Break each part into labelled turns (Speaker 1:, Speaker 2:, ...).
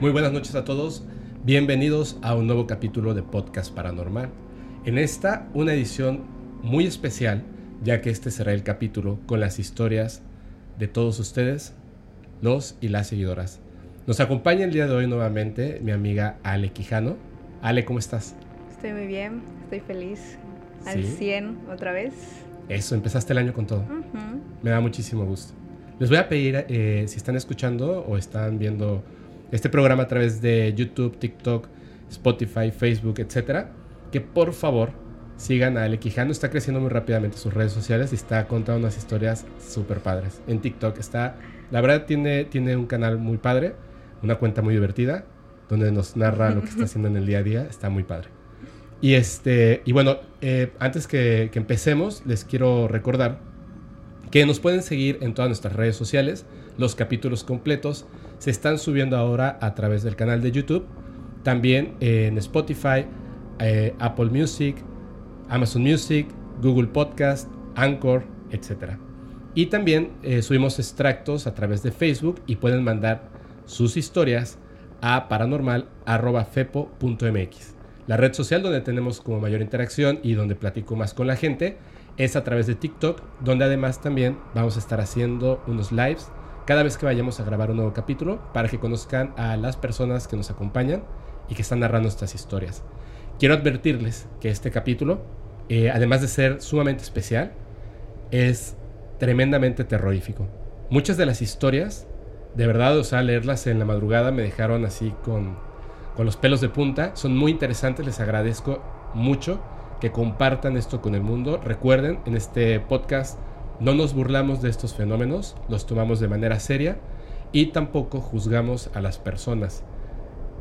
Speaker 1: Muy buenas noches a todos. Bienvenidos a un nuevo capítulo de Podcast Paranormal. En esta, una edición muy especial, ya que este será el capítulo con las historias de todos ustedes, los y las seguidoras. Nos acompaña el día de hoy nuevamente mi amiga Ale Quijano. Ale, ¿cómo estás?
Speaker 2: Estoy muy bien, estoy feliz. Al 100 otra vez.
Speaker 1: Eso, empezaste el año con todo. Me da muchísimo gusto. Les voy a pedir, eh, si están escuchando o están viendo este programa a través de YouTube, TikTok, Spotify, Facebook, etcétera, que por favor sigan a Ale Quijano. Está creciendo muy rápidamente sus redes sociales y está contando unas historias súper padres. En TikTok está, la verdad, tiene, tiene un canal muy padre, una cuenta muy divertida, donde nos narra lo que está haciendo en el día a día. Está muy padre. Y, este, y bueno, eh, antes que, que empecemos, les quiero recordar que nos pueden seguir en todas nuestras redes sociales. Los capítulos completos se están subiendo ahora a través del canal de YouTube, también en Spotify, eh, Apple Music, Amazon Music, Google Podcast, Anchor, etc. Y también eh, subimos extractos a través de Facebook y pueden mandar sus historias a paranormal.fepo.mx. La red social donde tenemos como mayor interacción y donde platico más con la gente es a través de TikTok, donde además también vamos a estar haciendo unos lives cada vez que vayamos a grabar un nuevo capítulo para que conozcan a las personas que nos acompañan y que están narrando estas historias. Quiero advertirles que este capítulo, eh, además de ser sumamente especial, es tremendamente terrorífico. Muchas de las historias, de verdad, o sea, leerlas en la madrugada me dejaron así con, con los pelos de punta. Son muy interesantes, les agradezco mucho que compartan esto con el mundo. Recuerden, en este podcast no nos burlamos de estos fenómenos, los tomamos de manera seria y tampoco juzgamos a las personas.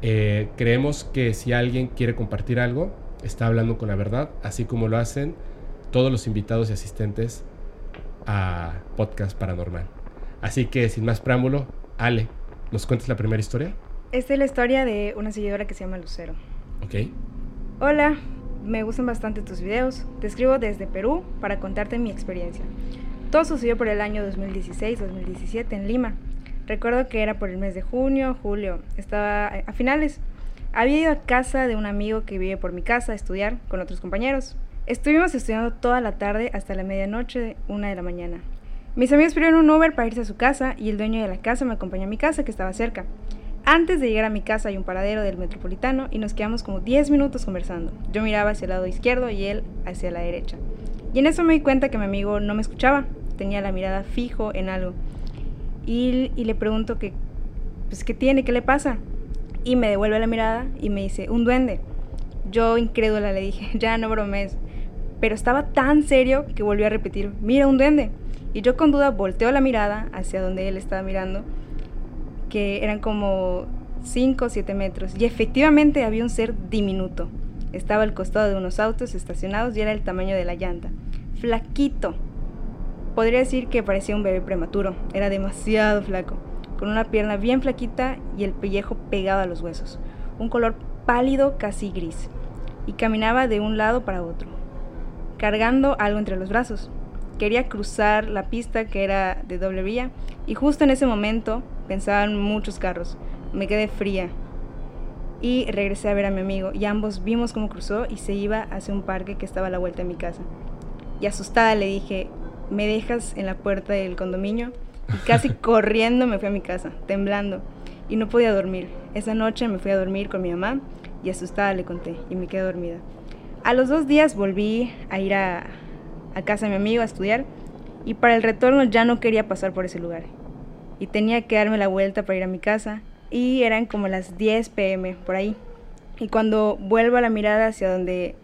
Speaker 1: Eh, creemos que si alguien quiere compartir algo, está hablando con la verdad, así como lo hacen todos los invitados y asistentes a Podcast Paranormal. Así que sin más preámbulo, Ale, ¿nos cuentas la primera historia?
Speaker 2: Esta es la historia de una seguidora que se llama Lucero.
Speaker 1: Ok.
Speaker 2: Hola, me gustan bastante tus videos. Te escribo desde Perú para contarte mi experiencia. Todo sucedió por el año 2016-2017 en Lima. Recuerdo que era por el mes de junio, julio. Estaba a finales. Había ido a casa de un amigo que vive por mi casa a estudiar con otros compañeros. Estuvimos estudiando toda la tarde hasta la medianoche, una de la mañana. Mis amigos pidieron un Uber para irse a su casa y el dueño de la casa me acompañó a mi casa que estaba cerca. Antes de llegar a mi casa hay un paradero del metropolitano y nos quedamos como 10 minutos conversando. Yo miraba hacia el lado izquierdo y él hacia la derecha. Y en eso me di cuenta que mi amigo no me escuchaba, tenía la mirada fijo en algo. Y, le pregunto que, pues, ¿qué tiene? ¿Qué le pasa? Y me devuelve la mirada y me dice, un duende. Yo incrédula le dije, ya no bromes. Pero estaba tan serio que volvió a repetir, mira un duende. Y yo con duda volteo la mirada hacia donde él estaba mirando que eran como 5 o 7 metros. Y efectivamente había un ser diminuto. Estaba al costado de unos autos estacionados y era el tamaño de la llanta. Flaquito. Podría decir que parecía un bebé prematuro. Era demasiado flaco. Con una pierna bien flaquita y el pellejo pegado a los huesos. Un color pálido casi gris. Y caminaba de un lado para otro. Cargando algo entre los brazos. Quería cruzar la pista que era de doble vía y justo en ese momento pensaban muchos carros. Me quedé fría y regresé a ver a mi amigo y ambos vimos cómo cruzó y se iba hacia un parque que estaba a la vuelta de mi casa. Y asustada le dije, ¿me dejas en la puerta del condominio? Y casi corriendo me fui a mi casa, temblando, y no podía dormir. Esa noche me fui a dormir con mi mamá y asustada le conté y me quedé dormida. A los dos días volví a ir a, a casa de mi amigo a estudiar y para el retorno ya no quería pasar por ese lugar y tenía que darme la vuelta para ir a mi casa y eran como las 10 pm por ahí. Y cuando vuelvo a la mirada hacia donde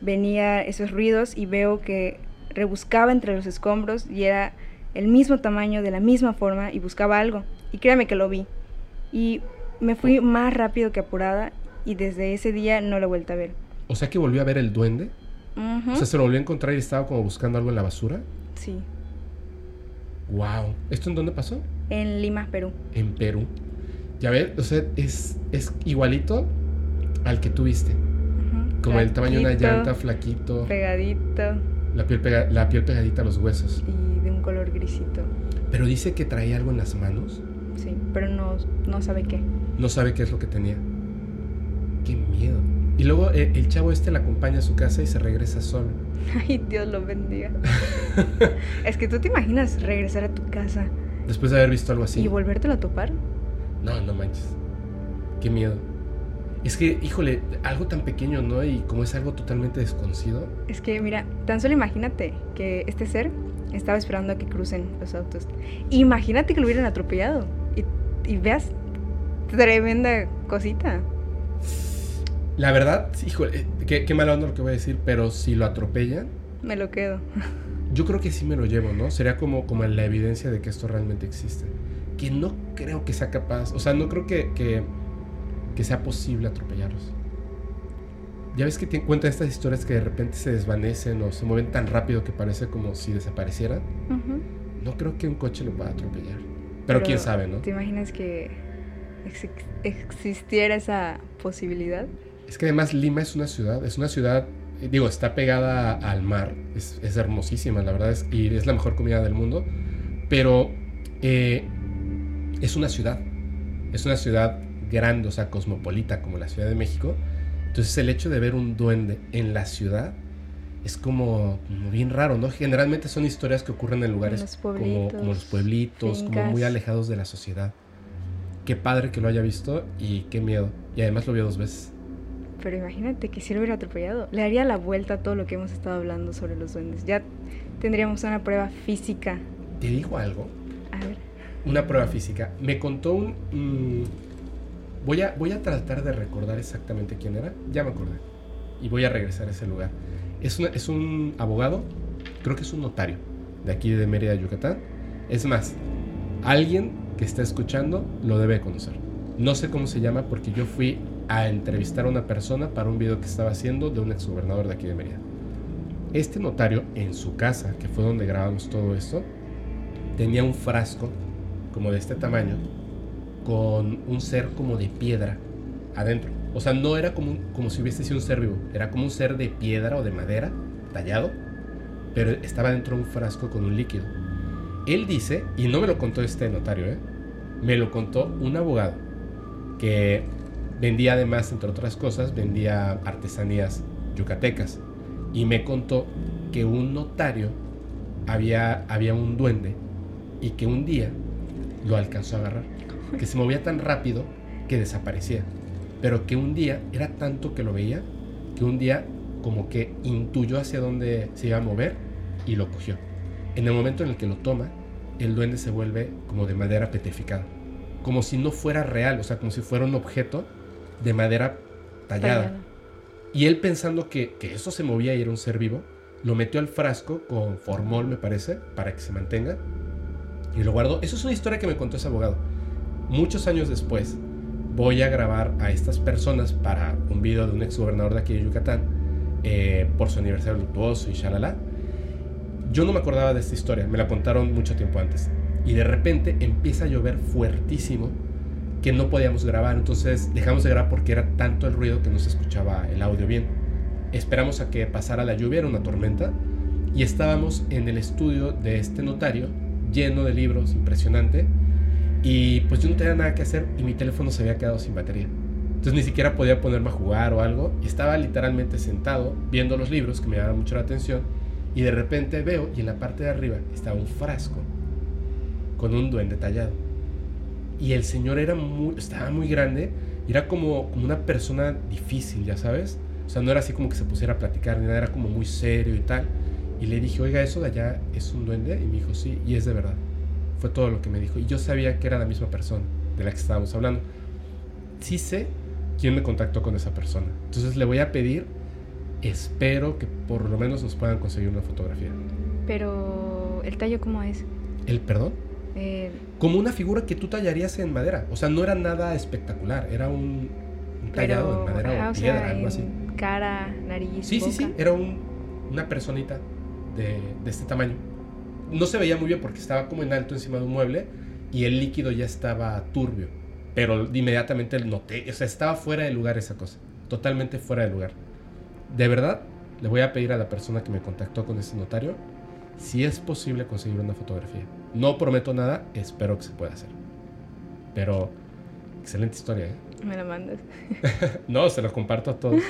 Speaker 2: venía esos ruidos y veo que rebuscaba entre los escombros y era el mismo tamaño, de la misma forma y buscaba algo. Y créame que lo vi. Y me fui más rápido que apurada y desde ese día no lo he vuelto a ver.
Speaker 1: O sea que volvió a ver el duende. O sea, se lo volvió a encontrar y estaba como buscando algo en la basura.
Speaker 2: Sí.
Speaker 1: Wow. ¿Esto en dónde pasó?
Speaker 2: En Lima, Perú.
Speaker 1: En Perú. Ya ves, o sea, es, es igualito al que tuviste. Como el tamaño de una llanta, flaquito.
Speaker 2: Pegadito.
Speaker 1: La piel, la piel pegadita a los huesos.
Speaker 2: Y de un color grisito.
Speaker 1: Pero dice que traía algo en las manos.
Speaker 2: Sí, pero no, no sabe qué.
Speaker 1: No sabe qué es lo que tenía. Qué miedo. Y luego eh, el chavo este la acompaña a su casa y se regresa solo.
Speaker 2: Ay, Dios lo bendiga. es que tú te imaginas regresar a tu casa
Speaker 1: Después de haber visto algo así.
Speaker 2: y volvértelo a topar.
Speaker 1: No, no manches. Qué miedo. Es que, híjole, algo tan pequeño, ¿no? Y como es algo totalmente desconocido.
Speaker 2: Es que, mira, tan solo imagínate que este ser estaba esperando a que crucen los autos. Imagínate que lo hubieran atropellado. Y, y veas, tremenda cosita.
Speaker 1: La verdad, híjole, qué, qué mala onda lo que voy a decir, pero si lo atropellan,
Speaker 2: Me lo quedo.
Speaker 1: yo creo que sí me lo llevo, ¿no? Sería como, como la evidencia de que esto realmente existe. Que no creo que sea capaz, o sea, no creo que, que, que sea posible atropellarlos. Ya ves que te cuentan estas historias que de repente se desvanecen o se mueven tan rápido que parece como si desaparecieran.
Speaker 2: Ujú.
Speaker 1: No creo que un coche lo pueda atropellar. Pero, quién sabe, ¿no?
Speaker 2: ¿Te imaginas que ex- existiera esa posibilidad?
Speaker 1: Es que además Lima es una ciudad, es una ciudad, eh, digo, está pegada al mar, es, es hermosísima, la verdad, es, y es la mejor comida del mundo, pero eh, es una ciudad, es una ciudad grande, o sea, cosmopolita como la Ciudad de México. Entonces el hecho de ver un duende en la ciudad es como, como bien raro, ¿no? Generalmente son historias que ocurren en lugares
Speaker 2: los
Speaker 1: como, los pueblitos, como muy alejados de la sociedad. Qué padre que lo haya visto y qué miedo. Y además lo vio dos veces.
Speaker 2: Pero imagínate que si lo hubiera atropellado, le daría la vuelta a todo lo que hemos estado hablando sobre los duendes. Ya tendríamos una prueba física.
Speaker 1: ¿Te digo algo?
Speaker 2: A ver,
Speaker 1: Una prueba física. Me contó un... mm, voy, a, tratar de recordar exactamente quién era. Ya me acordé. Y voy a regresar a ese lugar. Es, es un abogado, creo que es un notario, de aquí de Mérida, Yucatán. Es más, alguien que está escuchando lo debe conocer. No sé cómo se llama porque yo fui a entrevistar a una persona para un video que estaba haciendo de un exgobernador de aquí de Mérida. Este notario, en su casa, que fue donde grabamos todo esto, tenía un frasco como de este tamaño con un ser como de piedra adentro. O sea, no era como, como si hubiese sido un ser vivo, era como un ser de piedra o de madera tallado, pero estaba dentro de un frasco con un líquido. Él dice, y no me lo contó este notario, ¿eh? me lo contó un abogado que vendía además, entre otras cosas, vendía artesanías yucatecas. Y me contó que un notario había, había un duende y que un día lo alcanzó a agarrar. Que se movía tan rápido que desaparecía. Pero que un día era tanto que lo veía que un día como que intuyó hacia dónde se iba a mover y lo cogió. En el momento en el que lo toma, el duende se vuelve como de madera petrificada. Como si no fuera real, o sea, como si fuera un objeto de madera tallada.
Speaker 2: tallada.
Speaker 1: Y él pensando que, que eso se movía y era un ser vivo, lo metió al frasco con formol, me parece, para que se mantenga. Y lo guardó. Eso es una historia que me contó ese abogado. Muchos años después, voy a grabar a estas personas para un video de un ex gobernador de aquí de Yucatán eh, por su aniversario luctuoso y shalala. Yo no me acordaba de esta historia, me la contaron mucho tiempo antes. Y de repente empieza a llover fuertísimo que no podíamos grabar. Entonces dejamos de grabar porque era tanto el ruido que no se escuchaba el audio bien. Esperamos a que pasara la lluvia, era una tormenta. Y estábamos en el estudio de este notario, lleno de libros, impresionante. Y pues yo no tenía nada que hacer y mi teléfono se había quedado sin batería. Entonces ni siquiera podía ponerme a jugar o algo. Y estaba literalmente sentado viendo los libros que me llamaban mucho la atención. Y de repente veo y en la parte de arriba estaba un frasco con un duende tallado. Y el señor era muy, estaba muy grande. y Era como, como una persona difícil, ya sabes. O sea, no era así como que se pusiera a platicar ni nada, era como muy serio y tal. Y le dije, oiga, ¿eso de allá es un duende? Y me dijo, sí, y es de verdad. Fue todo lo que me dijo. Y yo sabía que era la misma persona de la que estábamos hablando. Sí sé quién me contactó con esa persona. Entonces le voy a pedir, espero que por lo menos nos puedan conseguir una fotografía.
Speaker 2: Pero, ¿el tallo cómo es?
Speaker 1: ¿El perdón?
Speaker 2: Eh,
Speaker 1: Como una figura que tú tallarías en madera. O sea, no era nada espectacular. Era un, un tallado en madera
Speaker 2: ajá,
Speaker 1: o
Speaker 2: o
Speaker 1: piedra,
Speaker 2: sea,
Speaker 1: algo así.
Speaker 2: cara, nariz,
Speaker 1: Sí, sí, sí.
Speaker 2: boca.
Speaker 1: Era un- una personita de, de este tamaño. No se veía muy bien porque estaba como en alto encima de un mueble y el líquido ya estaba turbio. Pero inmediatamente noté, o sea, estaba fuera de lugar esa cosa. Totalmente fuera de lugar. De verdad, le voy a pedir a la persona que me contactó con ese notario si es posible conseguir una fotografía. No prometo nada, espero que se pueda hacer. Pero excelente historia, ¿eh?
Speaker 2: Me la mandas.
Speaker 1: no, se lo comparto a todos.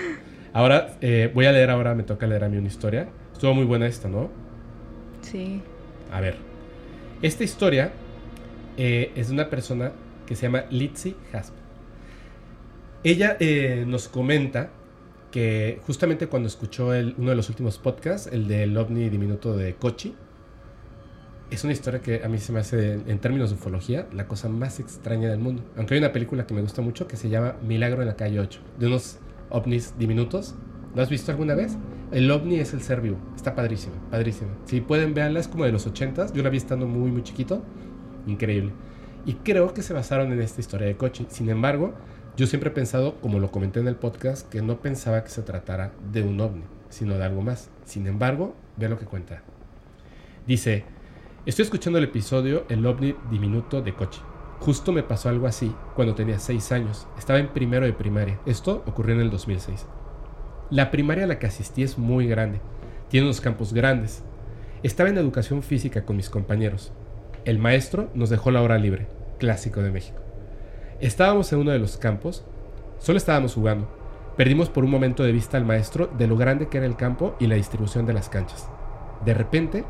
Speaker 1: Ahora, eh, voy a leer ahora, me toca leer a mí una historia. Estuvo muy buena esta, ¿no?
Speaker 2: Sí.
Speaker 1: A ver. Esta historia eh, es de una persona que se llama Litzy Hasp. Ella eh, nos comenta que justamente cuando escuchó el, uno de los últimos podcasts, el del ovni diminuto de Kochi, es una historia que a mí se me hace, en términos de ufología, la cosa más extraña del mundo. Aunque hay una película que me gusta mucho que se llama Milagro en la calle 8, de unos ovnis diminutos. ¿Lo has visto alguna vez? El ovni es el ser vivo. Está padrísimo, padrísimo. Si pueden verla, es como de los 80s. Yo la vi estando muy, muy chiquito. Increíble. Y creo que se basaron en esta historia de Kochi. Sin embargo, yo siempre he pensado, como lo comenté en el podcast, que no pensaba que se tratara de un ovni, sino de algo más. Sin embargo, ve lo que cuenta. Dice, estoy escuchando el episodio El ovni diminuto de Kochi. Justo me pasó algo así cuando tenía 6 años. Estaba en primero de primaria. Esto ocurrió en el 2006. La primaria a la que asistí es muy grande. Tiene unos campos grandes. Estaba en educación física con mis compañeros. El maestro nos dejó la hora libre, clásico de México. Estábamos en uno de los campos, solo estábamos jugando. Perdimos por un momento de vista al maestro de lo grande que era el campo y la distribución de las canchas. De repente,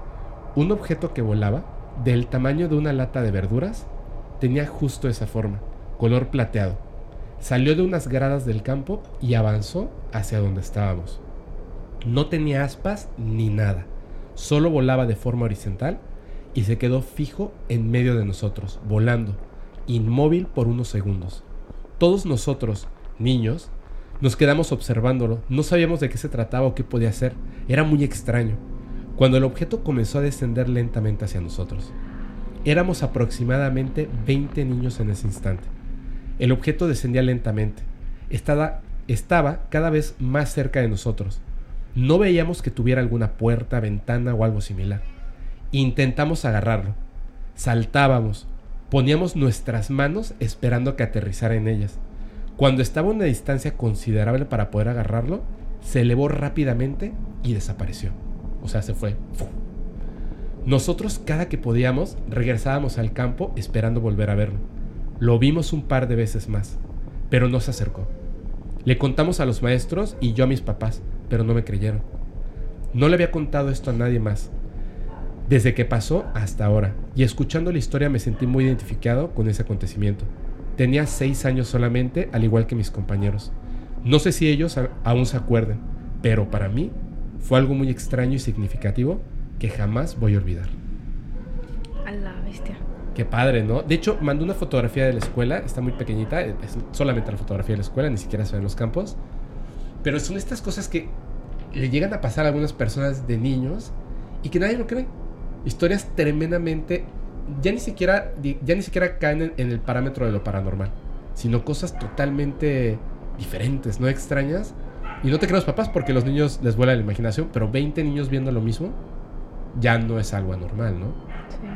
Speaker 1: un objeto que volaba, del tamaño de una lata de verduras, tenía justo esa forma, color plateado Salió de unas gradas del campo y avanzó hacia donde estábamos. No tenía aspas ni nada, solo volaba de forma horizontal y se quedó fijo en medio de nosotros, volando, inmóvil por unos segundos. Todos nosotros, niños, nos quedamos observándolo, no sabíamos de qué se trataba o qué podía hacer, era muy extraño. Cuando el objeto comenzó a descender lentamente hacia nosotros. Éramos aproximadamente 20 niños en ese instante. El objeto descendía lentamente. Estaba, cada vez más cerca de nosotros. No veíamos que tuviera alguna puerta, ventana o algo similar. Intentamos agarrarlo. Saltábamos. Poníamos nuestras manos esperando que aterrizara en ellas. Cuando estaba a una distancia considerable para poder agarrarlo, se elevó rápidamente y desapareció. O sea, se fue. Nosotros cada que podíamos regresábamos al campo esperando volver a verlo. Lo vimos un par de veces más, pero no se acercó. Le contamos a los maestros y yo a mis papás, pero no me creyeron. No le había contado esto a nadie más. Desde que pasó hasta ahora, y escuchando la historia me sentí muy identificado con ese acontecimiento. Tenía seis años solamente, al igual que mis compañeros. No sé si ellos aún se acuerden, pero para mí fue algo muy extraño y significativo que jamás voy a olvidar.
Speaker 2: A la bestia.
Speaker 1: Qué padre, ¿no? De hecho, mandó una fotografía de la escuela, está muy pequeñita, es solamente la fotografía de la escuela, ni siquiera se ven los campos. Pero son estas cosas que le llegan a pasar a algunas personas de niños y que nadie lo cree. Historias tremendamente ya ni siquiera ya ni siquiera caen en, el parámetro de lo paranormal, sino cosas totalmente diferentes, no extrañas. Y no te creas papás porque los niños les vuela la imaginación, pero 20 niños viendo lo mismo ya no es algo anormal, ¿no? Sí.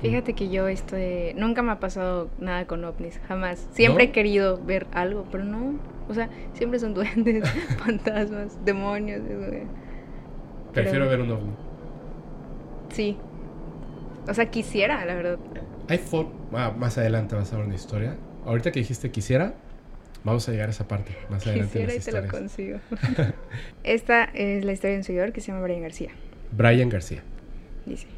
Speaker 2: Fíjate que yo estoy, nunca me ha pasado nada con ovnis, jamás. Siempre he querido ver algo, pero no. O sea, siempre son duendes, fantasmas, demonios.
Speaker 1: Prefiero ver un ovni.
Speaker 2: Sí. O sea, quisiera, la verdad.
Speaker 1: Hay ah, más adelante vas a ver una historia. Ahorita que dijiste quisiera, vamos a llegar a esa parte. Más adelante.
Speaker 2: Quisiera y te lo consigo. Esta es la historia de un seguidor que se llama Brian García.
Speaker 1: Brian García.
Speaker 2: Dice.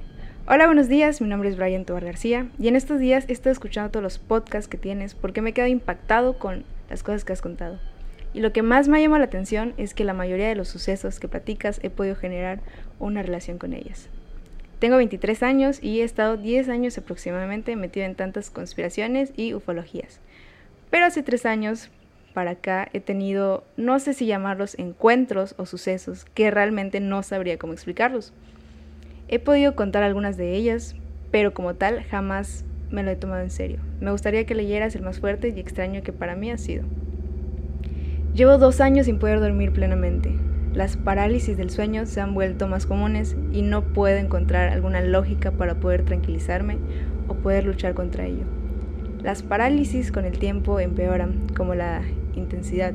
Speaker 2: Hola, buenos días. Mi nombre es Brian Tobar García y en estos días he estado escuchando todos los podcasts que tienes porque me he quedado impactado con las cosas que has contado. Y lo que más me ha llamado la atención es que la mayoría de los sucesos que platicas he podido generar una relación con ellas. Tengo 23 años y he estado 10 años aproximadamente metido en tantas conspiraciones y ufologías. Pero hace 3 años para acá he tenido, no sé si llamarlos encuentros o sucesos, que realmente no sabría cómo explicarlos. He podido contar algunas de ellas, pero como tal jamás me lo he tomado en serio. Me gustaría que leyeras el más fuerte y extraño que para mí ha sido. Llevo dos años sin poder dormir plenamente. Las parálisis del sueño se han vuelto más comunes y no puedo encontrar alguna lógica para poder tranquilizarme o poder luchar contra ello. Las parálisis con el tiempo empeoran, como la intensidad.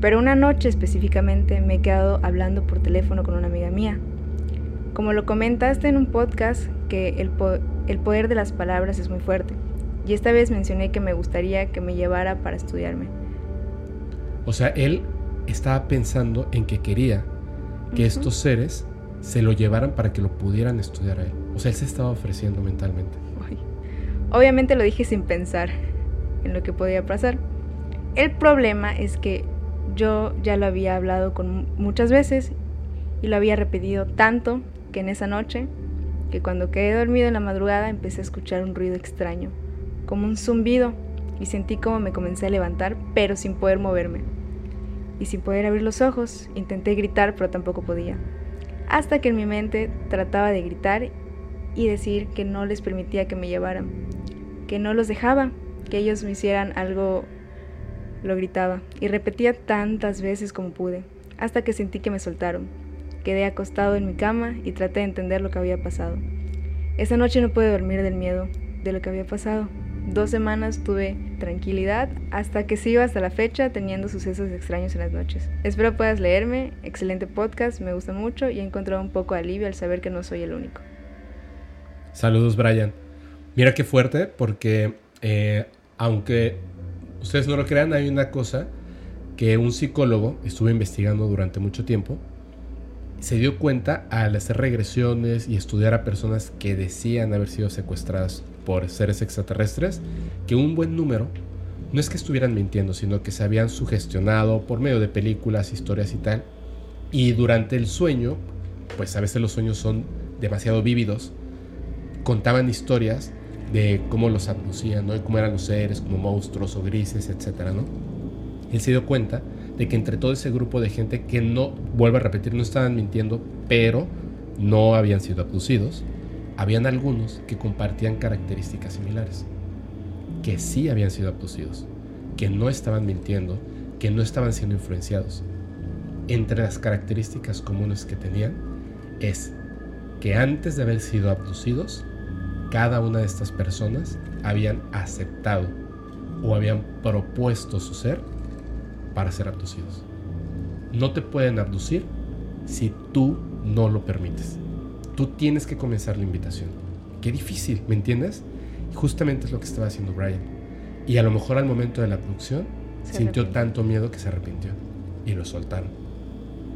Speaker 2: Pero una noche específicamente me he quedado hablando por teléfono con una amiga mía, como lo comentaste en un podcast, que el, el poder de las palabras es muy fuerte. y esta vez mencioné que me gustaría que me llevara para estudiarme.
Speaker 1: O sea, él estaba pensando en que quería que estos seres se lo llevaran para que lo pudieran estudiar a él. O sea, él se estaba ofreciendo mentalmente.
Speaker 2: Obviamente lo dije sin pensar en lo que podía pasar. El problema es que yo ya lo había hablado con muchas veces y lo había repetido tanto que en esa noche, que cuando quedé dormido en la madrugada empecé a escuchar un ruido extraño, como un zumbido, y sentí como me comencé a levantar, pero sin poder moverme. Y sin poder abrir los ojos, intenté gritar, pero tampoco podía. Hasta que en mi mente trataba de gritar y decir que no les permitía que me llevaran, que no los dejaba, que ellos me hicieran algo, lo gritaba, y repetía tantas veces como pude, hasta que sentí que me soltaron. Quedé acostado en mi cama y traté de entender lo que había pasado. Esa noche no pude dormir del miedo de lo que había pasado. Dos semanas tuve tranquilidad hasta que sigo hasta la fecha teniendo sucesos extraños en las noches. Espero puedas leerme, excelente podcast, me gusta mucho y he encontrado un poco de alivio al saber que no soy el único.
Speaker 1: Saludos Brian. Mira qué fuerte porque eh, aunque ustedes no lo crean, hay una cosa que un psicólogo estuvo investigando durante mucho tiempo. Se dio cuenta al hacer regresiones y estudiar a personas que decían haber sido secuestradas por seres extraterrestres, que un buen número no es que estuvieran mintiendo, sino que se habían sugestionado por medio de películas, historias y tal. Y durante el sueño, pues a veces los sueños son demasiado vívidos, contaban historias de cómo los abducían, ¿no? cómo eran los seres, como monstruos o grises, etcétera, ¿no? Él se dio cuenta de que entre todo ese grupo de gente que no, vuelvo a repetir, no estaban mintiendo, pero no habían sido abducidos, habían algunos que compartían características similares, que sí habían sido abducidos, que no estaban mintiendo, que no estaban siendo influenciados. Entre las características comunes que tenían es que antes de haber sido abducidos, cada una de estas personas habían aceptado o habían propuesto su ser para ser abducidos. No te pueden abducir si tú no lo permites. Tú tienes que comenzar la invitación. Qué difícil, ¿me entiendes? justamente es lo que estaba haciendo Brian. Y a lo mejor al momento de la abducción sintió tanto miedo que se arrepintió y lo soltaron.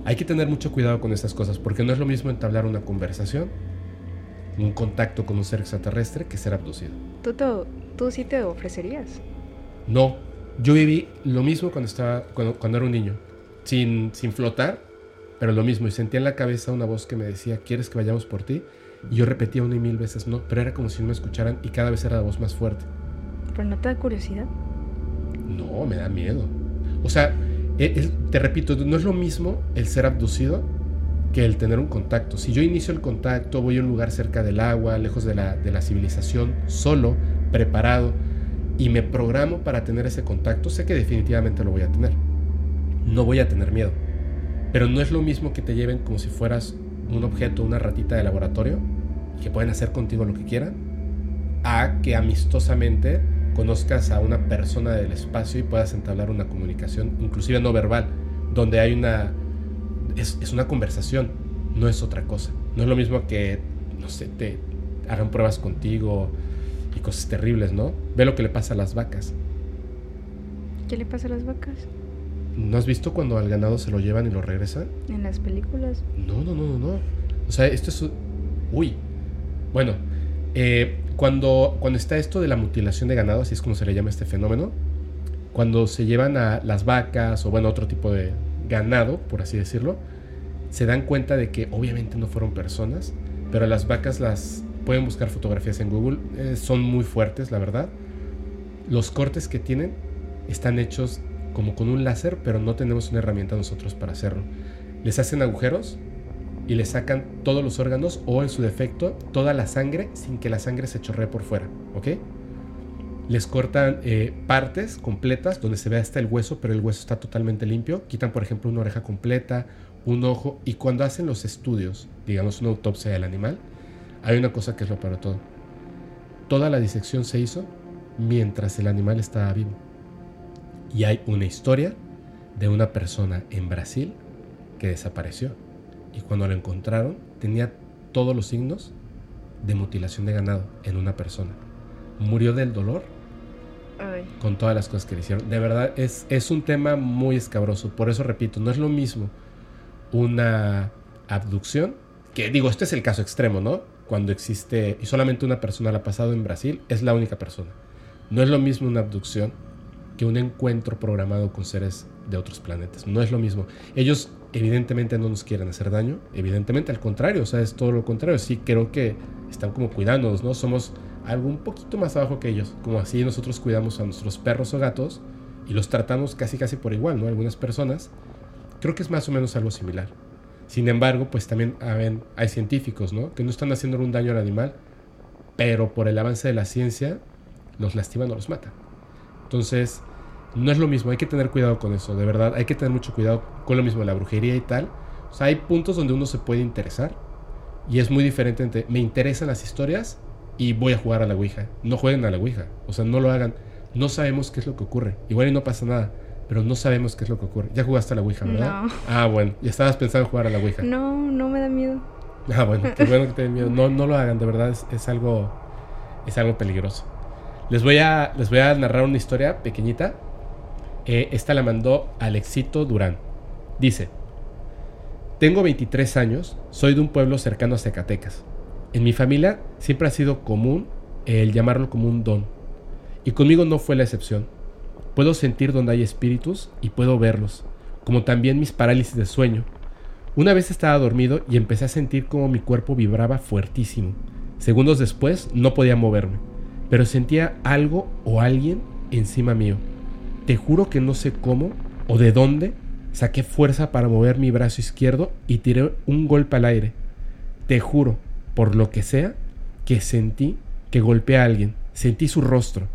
Speaker 1: Hay que tener mucho cuidado con estas cosas porque no es lo mismo entablar una conversación, un contacto con un ser extraterrestre que ser abducido.
Speaker 2: ¿Tú, tú sí te ofrecerías?
Speaker 1: No, yo viví lo mismo cuando, estaba, cuando, cuando era un niño, sin, sin flotar, pero lo mismo, y sentía en la cabeza una voz que me decía, ¿quieres que vayamos por ti? Y yo repetía una y mil veces no, pero era como si no me escucharan y cada vez era la voz más fuerte.
Speaker 2: ¿Pero no te da curiosidad?
Speaker 1: No, me da miedo. O sea, e, te repito, no es lo mismo el ser abducido que el tener un contacto. Si yo inicio el contacto, voy a un lugar cerca del agua, lejos de la, de la civilización, solo, preparado, y me programo para tener ese contacto, sé que definitivamente lo voy a tener. No voy a tener miedo. Pero no es lo mismo que te lleven como si fueras un objeto, una ratita de laboratorio, que pueden hacer contigo lo que quieran, a que amistosamente conozcas a una persona del espacio y puedas entablar una comunicación, inclusive no verbal, donde hay una... Es una conversación, no es otra cosa. No es lo mismo que, no sé, te hagan pruebas contigo y cosas terribles, ¿no? Ve lo que le pasa a las vacas.
Speaker 2: ¿Qué le pasa a las vacas?
Speaker 1: ¿No has visto cuando al ganado se lo llevan y lo regresan?
Speaker 2: En las películas.
Speaker 1: No, no, no, no, no. O sea, esto es... Uy. Bueno, eh, cuando, cuando está esto de la mutilación de ganado, así es como se le llama este fenómeno, cuando se llevan a las vacas o bueno, otro tipo de ganado, por así decirlo, se dan cuenta de que obviamente no fueron personas, pero las vacas las pueden buscar fotografías en Google, eh, son muy fuertes, la verdad. Los cortes que tienen están hechos como con un láser, pero no tenemos una herramienta nosotros para hacerlo. Les hacen agujeros y les sacan todos los órganos o en su defecto toda la sangre sin que la sangre se chorree por fuera, ¿ok? Les cortan eh, partes completas donde se ve hasta el hueso, pero el hueso está totalmente limpio. Quitan, por ejemplo, una oreja completa, un ojo, y cuando hacen los estudios, digamos una autopsia del animal, hay una cosa que es lo para todo. Toda la disección se hizo mientras el animal estaba vivo. Y hay una historia de una persona en Brasil que desapareció. Y cuando la encontraron tenía todos los signos de mutilación de ganado en una persona. Murió del dolor
Speaker 2: Ay.
Speaker 1: con todas las cosas que le hicieron. De verdad, es, es un tema muy escabroso. Por eso repito, no es lo mismo una abducción, que digo, este es el caso extremo, ¿no? Cuando existe, y solamente una persona la ha pasado en Brasil, es la única persona. No es lo mismo una abducción que un encuentro programado con seres de otros planetas. No es lo mismo. Ellos evidentemente no nos quieren hacer daño, evidentemente al contrario, o sea, es todo lo contrario. Sí creo que están como cuidándonos, ¿no? Somos algo un poquito más abajo que ellos, como así nosotros cuidamos a nuestros perros o gatos y los tratamos casi casi por igual, ¿no? Algunas personas. Creo que es más o menos algo similar. Sin embargo, pues también hay, científicos, ¿no? Que no están haciendo un daño al animal, pero por el avance de la ciencia los lastiman o los matan. Entonces, no es lo mismo, hay que tener cuidado con eso, de verdad, hay que tener mucho cuidado con lo mismo, la brujería y tal. O sea, hay puntos donde uno se puede interesar y es muy diferente entre me interesan las historias y voy a jugar a la Ouija. No jueguen a la Ouija, o sea, no lo hagan. No sabemos qué es lo que ocurre. Igual y no pasa nada, pero no sabemos qué es lo que ocurre. Ya jugaste a la Ouija, ¿verdad?
Speaker 2: No.
Speaker 1: Ah, bueno, ya estabas pensando en jugar a la Ouija.
Speaker 2: No, no me da miedo.
Speaker 1: Ah, bueno, qué bueno que te den miedo. No, no lo hagan, de verdad, es, es algo, es algo peligroso. Les voy, a, les voy a narrar una historia pequeñita. Eh, esta la mandó Alexito Durán. Dice, tengo 23 años, soy de un pueblo cercano a Zacatecas. En mi familia siempre ha sido común el llamarlo como un don. Y conmigo no fue la excepción. Puedo sentir donde hay espíritus y puedo verlos, como también mis parálisis de sueño. Una vez estaba dormido y empecé a sentir como mi cuerpo vibraba fuertísimo. Segundos después no podía moverme, pero sentía algo o alguien encima mío. Te juro que no sé cómo o de dónde saqué fuerza para mover mi brazo izquierdo y tiré un golpe al aire. Te juro, por lo que sea, que sentí que golpeé a alguien, sentí su rostro,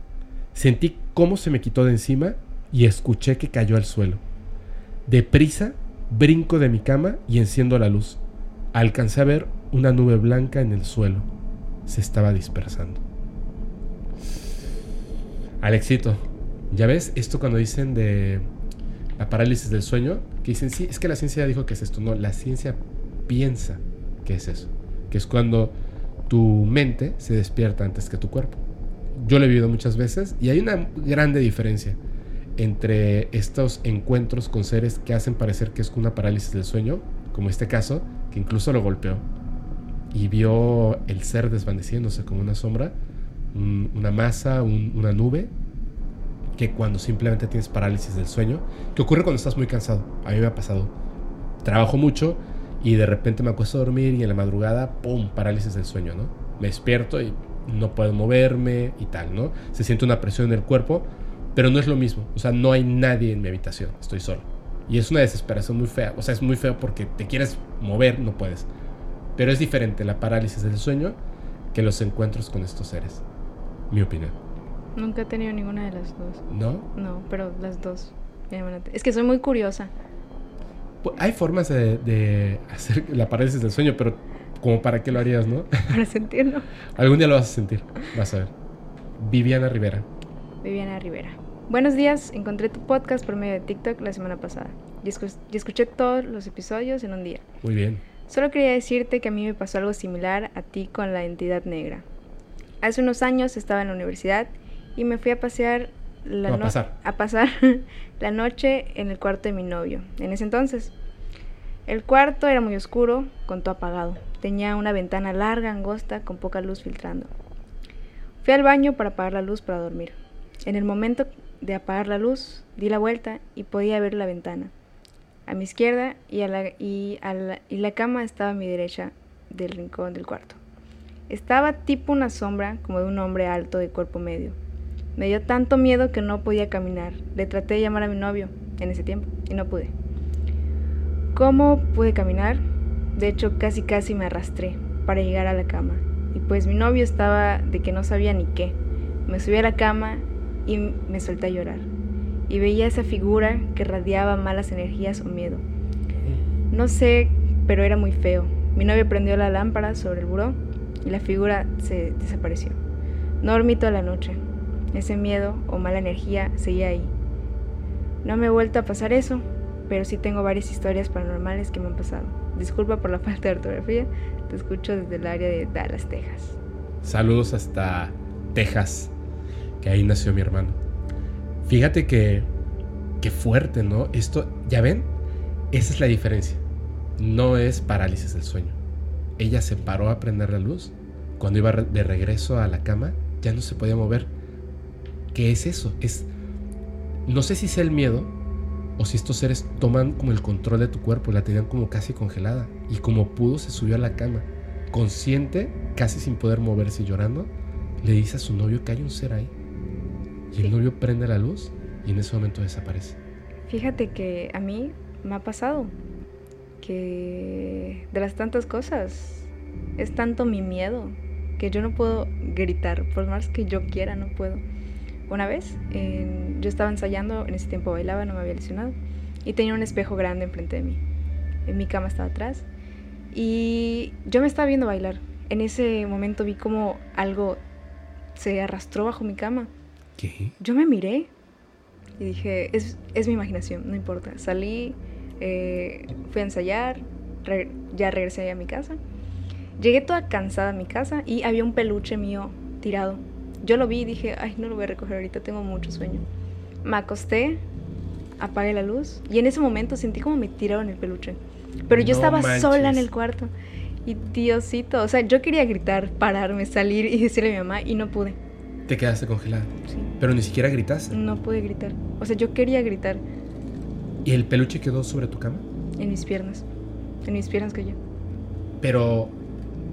Speaker 1: sentí cómo se me quitó de encima y escuché que cayó al suelo. Deprisa, brinco de mi cama y enciendo la luz. Alcancé a ver una nube blanca en el suelo. Se estaba dispersando. Alexito, ¿ya ves esto cuando dicen de la parálisis del sueño? Que dicen, sí, es que la ciencia ya dijo que es esto. No, la ciencia piensa que es eso. Que es cuando tu mente se despierta antes que tu cuerpo. Yo lo he vivido muchas veces y hay una grande diferencia entre estos encuentros con seres que hacen parecer que es una parálisis del sueño, como este caso, que incluso lo golpeó y vio el ser desvaneciéndose como una sombra, un- una masa, un- una nube, que cuando simplemente tienes parálisis del sueño, que ocurre cuando estás muy cansado. A mí me ha pasado. Trabajo mucho y de repente me acuesto a dormir y en la madrugada, ¡pum!, parálisis del sueño, ¿no? Me despierto y no puedo moverme y tal, ¿no? Se siente una presión en el cuerpo, pero no es lo mismo. O sea, no hay nadie en mi habitación, estoy solo. Y es una desesperación muy fea. O sea, es muy feo porque te quieres mover, no puedes. Pero es diferente la parálisis del sueño que los encuentros con estos seres. Mi opinión.
Speaker 2: Nunca he tenido ninguna de las dos.
Speaker 1: ¿No?
Speaker 2: No, pero las dos. Es que soy muy curiosa.
Speaker 1: Pues, Hay formas de, de hacer la parálisis del sueño, pero como para qué lo harías, ¿no?
Speaker 2: Para sentirlo.
Speaker 1: Algún día lo vas a sentir, vas a ver. Viviana Rivera.
Speaker 2: Viviana Rivera. Buenos días, encontré tu podcast por medio de TikTok la semana pasada y, escu- y escuché todos los episodios en un día.
Speaker 1: Muy bien.
Speaker 2: Solo quería decirte que a mí me pasó algo similar a ti con la entidad negra. Hace unos años estaba en la universidad y me fui a pasear la
Speaker 1: No, a
Speaker 2: no-
Speaker 1: pasar.
Speaker 2: a pasar la noche en el cuarto de mi novio, en ese entonces. El cuarto era muy oscuro, con todo apagado. Tenía una ventana larga, angosta, con poca luz filtrando. Fui al baño para apagar la luz para dormir. En el momento de apagar la luz, di la vuelta y podía ver la ventana. A mi izquierda y, la, y, la, y la cama estaba a mi derecha del rincón del cuarto. Estaba tipo una sombra, como de un hombre alto de cuerpo medio. Me dio tanto miedo que no podía caminar. Le traté de llamar a mi novio en ese tiempo y no pude. ¿Cómo pude caminar? De hecho, casi casi me arrastré para llegar a la cama. Y pues mi novio estaba de que no sabía ni qué. Me subí a la cama y me solté a llorar. Y veía esa figura que radiaba malas energías o miedo. No sé, pero era muy feo. Mi novio prendió la lámpara sobre el buró y la figura se desapareció. No dormí toda la noche. Ese miedo o mala energía seguía ahí. No me he vuelto a pasar eso, pero sí tengo varias historias paranormales que me han pasado. Disculpa por la falta de ortografía, te escucho desde el área de Dallas, Texas.
Speaker 1: Saludos hasta Texas, que ahí nació mi hermano. Fíjate que, qué fuerte, ¿no? Esto, ¿ya ven? Esa es la diferencia. No es parálisis del sueño. Ella se paró a prender la luz. Cuando iba de regreso a la cama, ya no se podía mover. ¿Qué es eso? Es. No sé si sea el miedo o si estos seres toman como el control de tu cuerpo. La tenían como casi congelada. Y como pudo, se subió a la cama. Consciente, casi sin poder moverse y llorando, le dice a su novio que hay un ser ahí. Y el novio prende la luz y en ese momento desaparece.
Speaker 2: Fíjate que a mí me ha pasado que de las tantas cosas es tanto mi miedo que yo no puedo gritar, por más que yo quiera, no puedo. Una vez yo estaba ensayando, en ese tiempo bailaba, no me había lesionado, y tenía un espejo grande enfrente de mí. En mi cama estaba atrás y yo me estaba viendo bailar. En ese momento vi como algo se arrastró bajo mi cama.
Speaker 1: ¿Qué?
Speaker 2: Yo me miré y dije, es, es mi imaginación, no importa. Salí, eh, fui a ensayar, ya regresé a mi casa. Llegué toda cansada a mi casa y había un peluche mío tirado. Yo lo vi y dije, ay, no lo voy a recoger ahorita, tengo mucho sueño. Me acosté, apagué la luz y en ese momento sentí como me tiraron el peluche. Pero yo estaba sola en el cuarto. Y Diosito, o sea, yo quería gritar, pararme, salir y decirle a mi mamá y no pude.
Speaker 1: Te quedaste congelada. Sí. Pero ni siquiera gritaste.
Speaker 2: No pude gritar. O sea, yo quería gritar.
Speaker 1: ¿Y el peluche quedó sobre tu cama?
Speaker 2: En mis piernas. En mis piernas cayó.
Speaker 1: Pero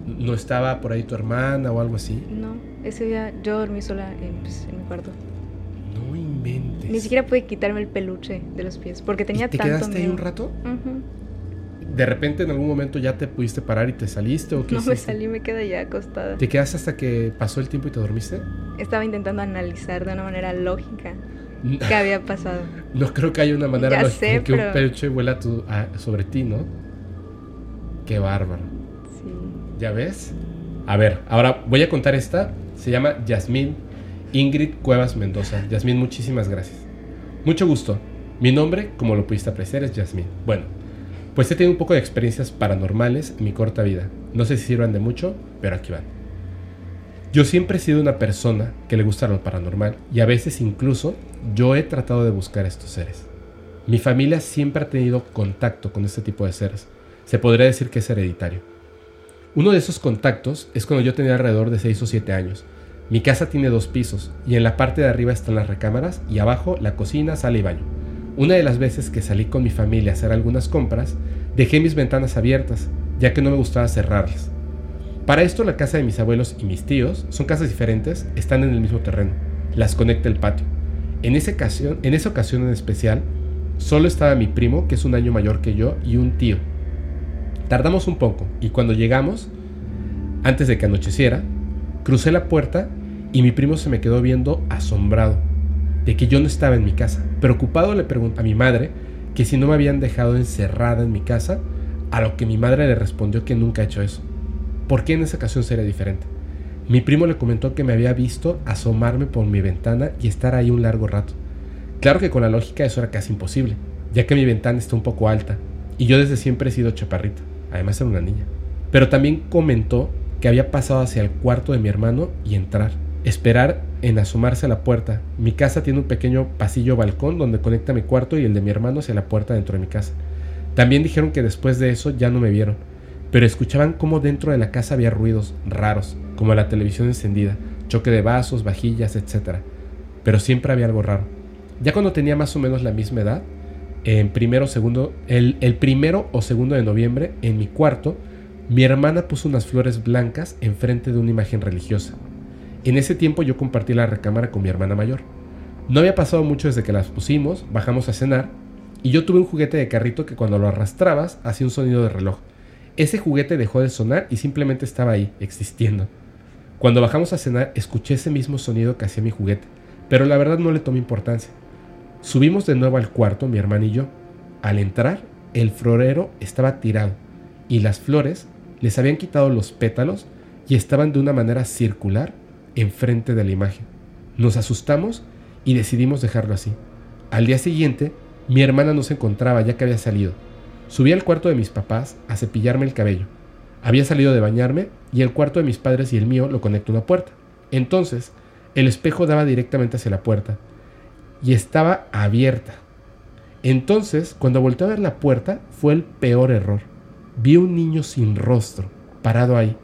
Speaker 1: no estaba por ahí tu hermana o algo así.
Speaker 2: No, ese día yo dormí sola en, pues, mi cuarto.
Speaker 1: No inventes.
Speaker 2: Ni siquiera pude quitarme el peluche de los pies porque tenía ¿Y te quedaste
Speaker 1: ahí un rato? ¿De repente en algún momento ya te pudiste parar y te saliste o qué
Speaker 2: No me salí, me quedé ya acostada.
Speaker 1: ¿Te quedaste hasta que pasó el tiempo y te dormiste?
Speaker 2: Estaba intentando analizar de una manera lógica qué había pasado.
Speaker 1: No creo que haya una manera lógica que un peluche vuela sobre ti, ¿no? Qué bárbaro. Sí. ¿Ya ves? A ver, ahora voy a contar esta. Se llama Yasmín Ingrid Cuevas Mendoza. Yasmín, muchísimas gracias. Mucho gusto. Mi nombre, como lo pudiste apreciar, es Yasmín. Bueno, pues he tenido un poco de experiencias paranormales en mi corta vida. No sé si sirvan de mucho, pero aquí van. Yo siempre he sido una persona que le gusta lo paranormal y a veces incluso yo he tratado de buscar estos seres. Mi familia siempre ha tenido contacto con este tipo de seres. Se podría decir que es hereditario. Uno de esos contactos es cuando yo tenía alrededor de 6 o 7 años. Mi casa tiene dos pisos y en la parte de arriba están las recámaras y abajo la cocina, sala y baño. Una de las veces que salí con mi familia a hacer algunas compras, dejé mis ventanas abiertas, ya que no me gustaba cerrarlas. Para esto la casa de mis abuelos y mis tíos son casas diferentes, están en el mismo terreno, las conecta el patio. En esa ocasión, en, esa ocasión en especial, solo estaba mi primo, que es un año mayor que yo, y un tío. Tardamos un poco, y cuando llegamos, antes de que anocheciera, crucé la puerta y mi primo se me quedó viendo asombrado de que yo no estaba en mi casa. Preocupado le pregunté a mi madre que si no me habían dejado encerrada en mi casa, a lo que mi madre le respondió que nunca ha hecho eso. ¿Por qué en esa ocasión sería diferente? Mi primo le comentó que me había visto asomarme por mi ventana y estar ahí un largo rato. Claro que con la lógica eso era casi imposible, ya que mi ventana está un poco alta y yo desde siempre he sido chaparrita, además era una niña. Pero también comentó que había pasado hacia el cuarto de mi hermano y entrar, esperar en asomarse a la puerta. Mi casa tiene un pequeño pasillo balcón donde conecta mi cuarto y el de mi hermano hacia la puerta dentro de mi casa. También dijeron que después de eso ya no me vieron, pero escuchaban cómo dentro de la casa había ruidos raros, como la televisión encendida, choque de vasos, vajillas, etc. Pero siempre había algo raro. Ya cuando tenía más o menos la misma edad, en primero, segundo, el, el primero o segundo de noviembre, en mi cuarto, mi hermana puso unas flores blancas enfrente de una imagen religiosa. En ese tiempo yo compartí la recámara con mi hermana mayor. No había pasado mucho desde que las pusimos, bajamos a cenar, y yo tuve un juguete de carrito que cuando lo arrastrabas hacía un sonido de reloj. Ese juguete dejó de sonar y simplemente estaba ahí, existiendo. Cuando bajamos a cenar escuché ese mismo sonido que hacía mi juguete, pero la verdad no le tomé importancia. Subimos de nuevo al cuarto, mi hermana y yo. Al entrar, el florero estaba tirado y las flores les habían quitado los pétalos y estaban de una manera circular enfrente de la imagen. Nos asustamos y decidimos dejarlo así. Al día siguiente, mi hermana no se encontraba ya que había salido. Subí al cuarto de mis papás a cepillarme el cabello. Había salido de bañarme y el cuarto de mis padres y el mío lo conectó una puerta. Entonces, el espejo daba directamente hacia la puerta. Y estaba abierta. Entonces, cuando volteé a ver la puerta, fue el peor error. Vi un niño sin rostro, parado ahí.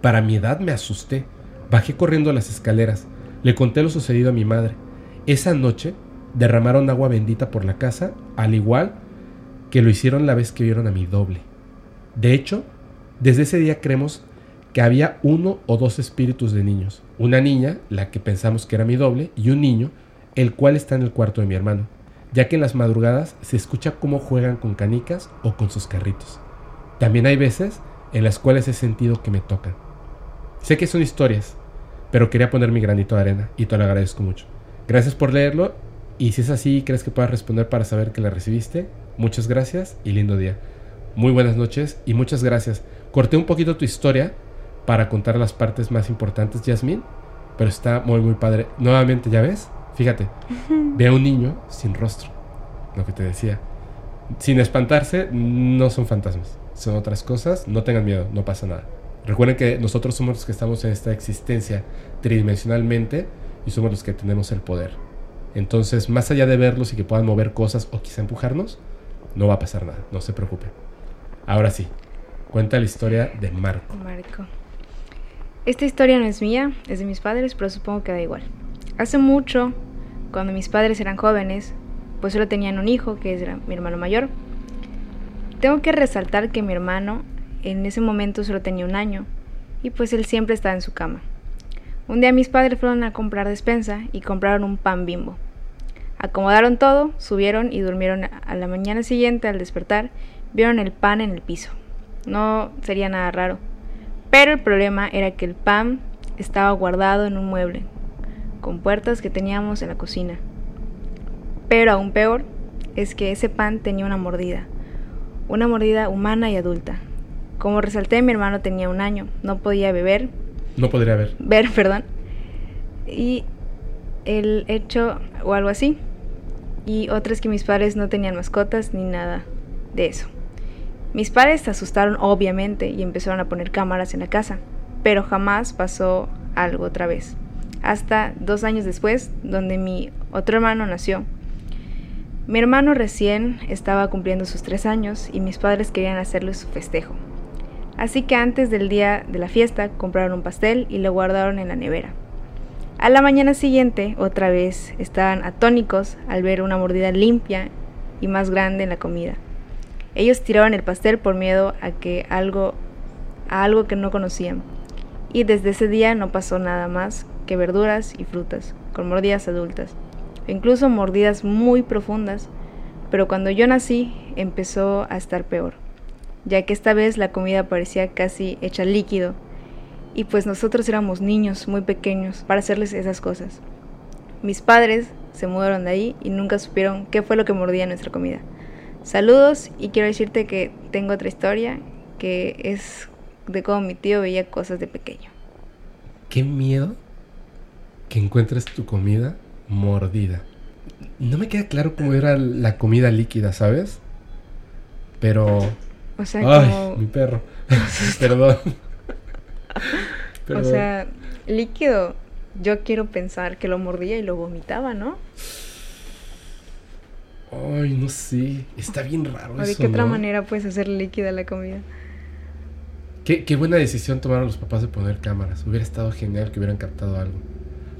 Speaker 1: Para mi edad me asusté. Bajé corriendo las escaleras. Le conté lo sucedido a mi madre. Esa noche derramaron agua bendita por la casa, al igual que lo hicieron la vez que vieron a mi doble. De hecho, desde ese día creemos que había uno o dos espíritus de niños. Una niña, la que pensamos que era mi doble, y un niño, el cual está en el cuarto de mi hermano, ya que en las madrugadas se escucha cómo juegan con canicas o con sus carritos. También hay veces en las cuales he sentido que me tocan. Sé que son historias, pero quería poner mi granito de arena y te lo agradezco mucho. Gracias por leerlo y si es así y crees que puedas responder para saber que la recibiste, muchas gracias y lindo día. Muy buenas noches y muchas gracias. Corté un poquito tu historia para contar las partes más importantes, Yasmin, pero está muy muy padre. Nuevamente, ¿ya ves? Fíjate, ve a un niño sin rostro, lo que te decía. Sin espantarse, no son fantasmas, son otras cosas, no tengan miedo, no pasa nada. Recuerden que nosotros somos los que estamos en esta existencia tridimensionalmente y somos los que tenemos el poder. Entonces, más allá de verlos y que puedan mover cosas o quizá empujarnos, no va a pasar nada, no se preocupen. Ahora sí, cuenta la historia de Marco.
Speaker 2: Marco. Esta historia no es mía, es de mis padres, pero supongo que da igual. Hace mucho, cuando mis padres eran jóvenes, pues solo tenían un hijo, que era mi hermano mayor. Tengo que resaltar que mi hermano en ese momento solo tenía un año, y pues él siempre estaba en su cama. Un día mis padres fueron a comprar despensa y compraron un pan bimbo. Acomodaron todo, subieron y durmieron a la mañana siguiente al despertar, vieron el pan en el piso. No sería nada raro. Pero el problema era que el pan estaba guardado en un mueble, con puertas que teníamos en la cocina. Pero aún peor es que ese pan tenía una mordida, una mordida humana y adulta. Como resalté, mi hermano tenía un año, no podía beber,
Speaker 1: No podría ver.
Speaker 2: ver, perdón. Y el hecho o algo así. Y otra es que mis padres no tenían mascotas ni nada de eso. Mis padres se asustaron obviamente y empezaron a poner cámaras en la casa, pero jamás pasó algo otra vez. Hasta dos años después, donde mi otro hermano nació. Mi hermano recién estaba cumpliendo sus tres años y mis padres querían hacerle su festejo. Así que antes del día de la fiesta compraron un pastel y lo guardaron en la nevera. A la mañana siguiente, otra vez, estaban atónicos al ver una mordida limpia y más grande en la comida. Ellos tiraron el pastel por miedo a que algo a algo que no conocían. Y desde ese día no pasó nada más que verduras y frutas, con mordidas adultas, e incluso mordidas muy profundas. Pero cuando yo nací empezó a estar peor, ya que esta vez la comida parecía casi hecha líquido y pues nosotros éramos niños muy pequeños para hacerles esas cosas. Mis padres se mudaron de ahí y nunca supieron qué fue lo que mordía nuestra comida. Saludos y quiero decirte que tengo otra historia que es de cómo mi tío veía cosas de pequeño.
Speaker 1: Qué miedo que encuentres tu comida mordida. No me queda claro cómo era la comida líquida, ¿sabes? Pero...
Speaker 2: O sea,
Speaker 1: Ay,
Speaker 2: como...
Speaker 1: mi perro. Perdón.
Speaker 2: O sea, líquido. Yo quiero pensar que lo mordía y lo vomitaba, ¿no?
Speaker 1: Ay, no sé. Está bien raro
Speaker 2: ¿O de qué otra manera puedes hacer líquida la comida?
Speaker 1: Qué, qué buena decisión tomaron los papás de poner cámaras. Hubiera estado genial que hubieran captado algo.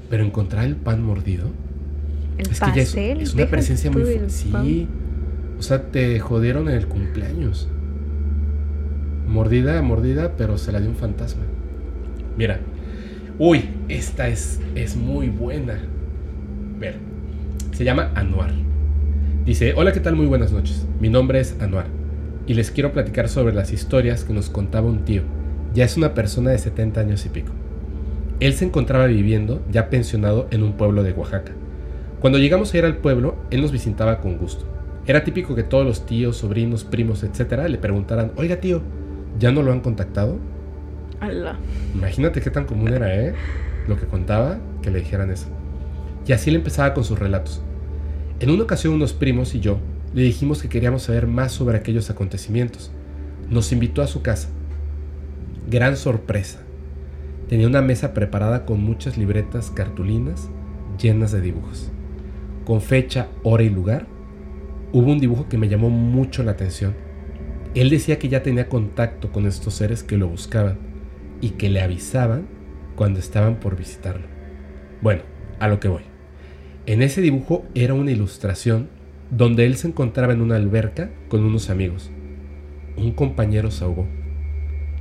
Speaker 1: Pero encontrar el pan mordido.
Speaker 2: El
Speaker 1: es que ya es, una presencia muy fuerte. Sí. O sea, te jodieron en el cumpleaños. Mordida, mordida, pero se la dio un fantasma. Mira. Uy, esta es, es muy buena. Ver. Se llama Anuar. Dice, hola, ¿qué tal? Muy buenas noches. Mi nombre es Anuar. Y les quiero platicar sobre las historias que nos contaba un tío. Ya es una persona de 70 años y pico. Él se encontraba viviendo, ya pensionado, en un pueblo de Oaxaca. Cuando llegamos a ir al pueblo, él nos visitaba con gusto. Era típico que todos los tíos, sobrinos, primos, etcétera, le preguntaran, oiga tío, ¿ya no lo han contactado?
Speaker 2: Ala.
Speaker 1: Imagínate qué tan común era, ¿eh? Lo que contaba, que le dijeran eso. Y así le empezaba con sus relatos. En una ocasión unos primos y yo le dijimos que queríamos saber más sobre aquellos acontecimientos. Nos invitó a su casa. Gran sorpresa. Tenía una mesa preparada con muchas libretas cartulinas llenas de dibujos. con fecha, hora y lugar, hubo un dibujo que me llamó mucho la atención. Él decía que ya tenía contacto con estos seres que lo buscaban y que le avisaban cuando estaban por visitarlo. Bueno, a lo que voy. En ese dibujo era una ilustración donde él se encontraba en una alberca con unos amigos. Un compañero se ahogó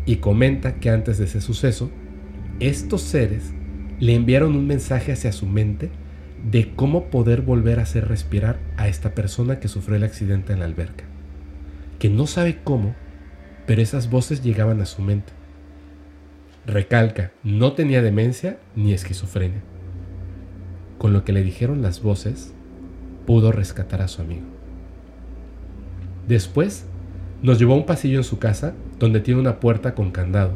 Speaker 1: y comenta que antes de ese suceso, estos seres le enviaron un mensaje hacia su mente de cómo poder volver a hacer respirar a esta persona que sufrió el accidente en la alberca. Que no sabe cómo, pero esas voces llegaban a su mente. Recalca, no tenía demencia ni esquizofrenia. Con lo que le dijeron las voces, pudo rescatar a su amigo. Después, nos llevó a un pasillo en su casa donde tiene una puerta con candado.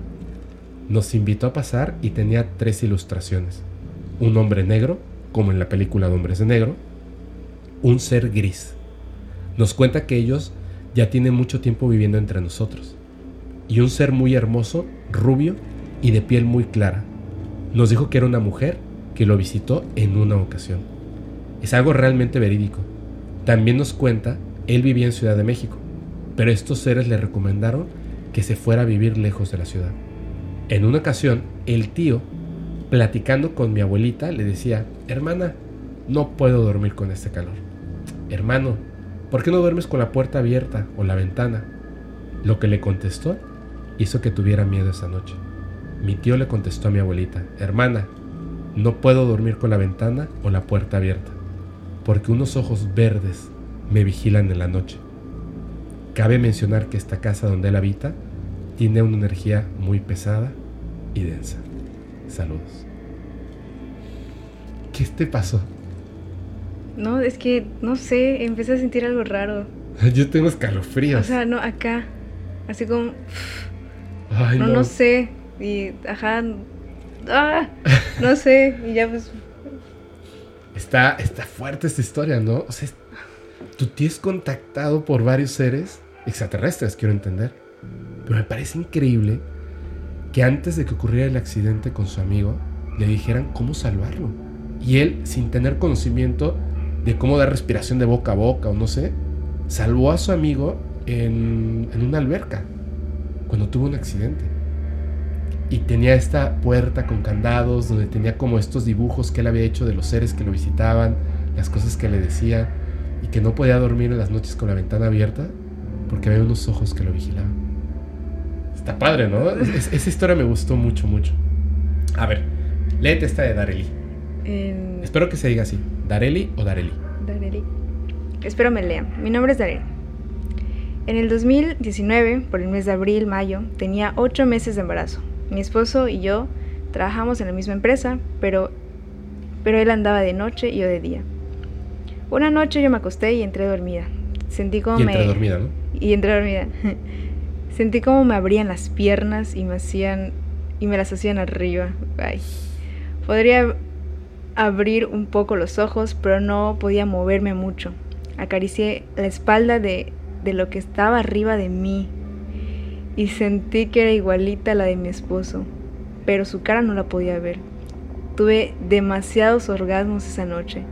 Speaker 1: Nos invitó a pasar y tenía tres ilustraciones. Un hombre negro, como en la película de Hombres de Negro, un ser gris. Nos cuenta que ellos ya tienen mucho tiempo viviendo entre nosotros. Y un ser muy hermoso, rubio y de piel muy clara. Nos dijo que era una mujer que lo visitó en una ocasión. Es algo realmente verídico. También nos cuenta, él vivía en Ciudad de México, pero estos seres le recomendaron que se fuera a vivir lejos de la ciudad. En una ocasión, el tío, platicando con mi abuelita, le decía, hermana, no puedo dormir con este calor. Hermano, ¿por qué no duermes con la puerta abierta o la ventana? Lo que le contestó hizo que tuviera miedo esa noche. Mi tío le contestó a mi abuelita, hermana, no puedo dormir con la ventana o la puerta abierta, porque unos ojos verdes me vigilan en la noche. Cabe mencionar que esta casa donde él habita tiene una energía muy pesada y densa. Saludos. ¿Qué te pasó?
Speaker 2: No, es que, no sé, empecé a sentir algo raro.
Speaker 1: Yo tengo escalofríos.
Speaker 2: O sea, no, acá. Así como...
Speaker 1: Ay,
Speaker 2: no,
Speaker 1: no.
Speaker 2: no sé. Y, ajá... Ah, no sé. Y ya pues...
Speaker 1: Está, está fuerte esta historia, ¿no? O sea, tu tío es contactado por varios seres extraterrestres, quiero entender. Pero me parece increíble que antes de que ocurriera el accidente con su amigo, le dijeran cómo salvarlo. Y él, sin tener conocimiento de cómo dar respiración de boca a boca o no sé, salvó a su amigo en, en una alberca cuando tuvo un accidente. Y tenía esta puerta con candados donde tenía como estos dibujos que él había hecho de los seres que lo visitaban, las cosas que le decían, y que no podía dormir en las noches con la ventana abierta porque había unos ojos que lo vigilaban. Está padre, ¿no? Es- esa historia me gustó mucho, mucho. A ver, léete esta de Dareli.
Speaker 2: En...
Speaker 1: Espero que se diga así, Dareli o Dareli.
Speaker 2: Dareli. Espero me lean. Mi nombre es Dareli. En el 2019, por el mes de abril, mayo, tenía ocho meses de embarazo. Mi esposo y yo trabajamos en la misma empresa, pero, pero él andaba de noche y yo de día. Una noche yo me acosté y entré dormida. Sentí como
Speaker 1: Y
Speaker 2: me...
Speaker 1: entre dormida, ¿no?
Speaker 2: y entré dormida. Sentí como me abrían las piernas y me hacían y me las hacían arriba. Ay. Podría abrir un poco los ojos, pero no podía moverme mucho. Acaricié la espalda de, de lo que estaba arriba de mí y sentí que era igualita a la de mi esposo, pero su cara no la podía ver. Tuve demasiados orgasmos esa noche.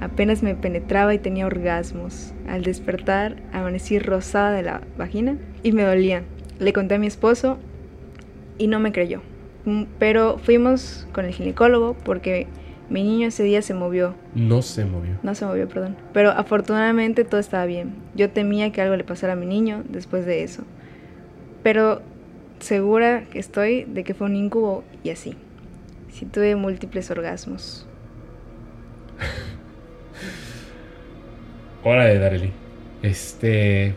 Speaker 2: Apenas me penetraba y tenía orgasmos. Al despertar, amanecí rosada de la vagina y me dolía. Le conté a mi esposo y no me creyó. Mm, Pero fuimos con el ginecólogo porque mi niño ese día se movió.
Speaker 1: No se movió.
Speaker 2: No se movió, perdón. Pero afortunadamente todo estaba bien. Yo temía que algo le pasara a mi niño después de eso. Pero segura que estoy de que fue un incubo y así. Sí tuve múltiples orgasmos.
Speaker 1: Hora de Dareli. Este.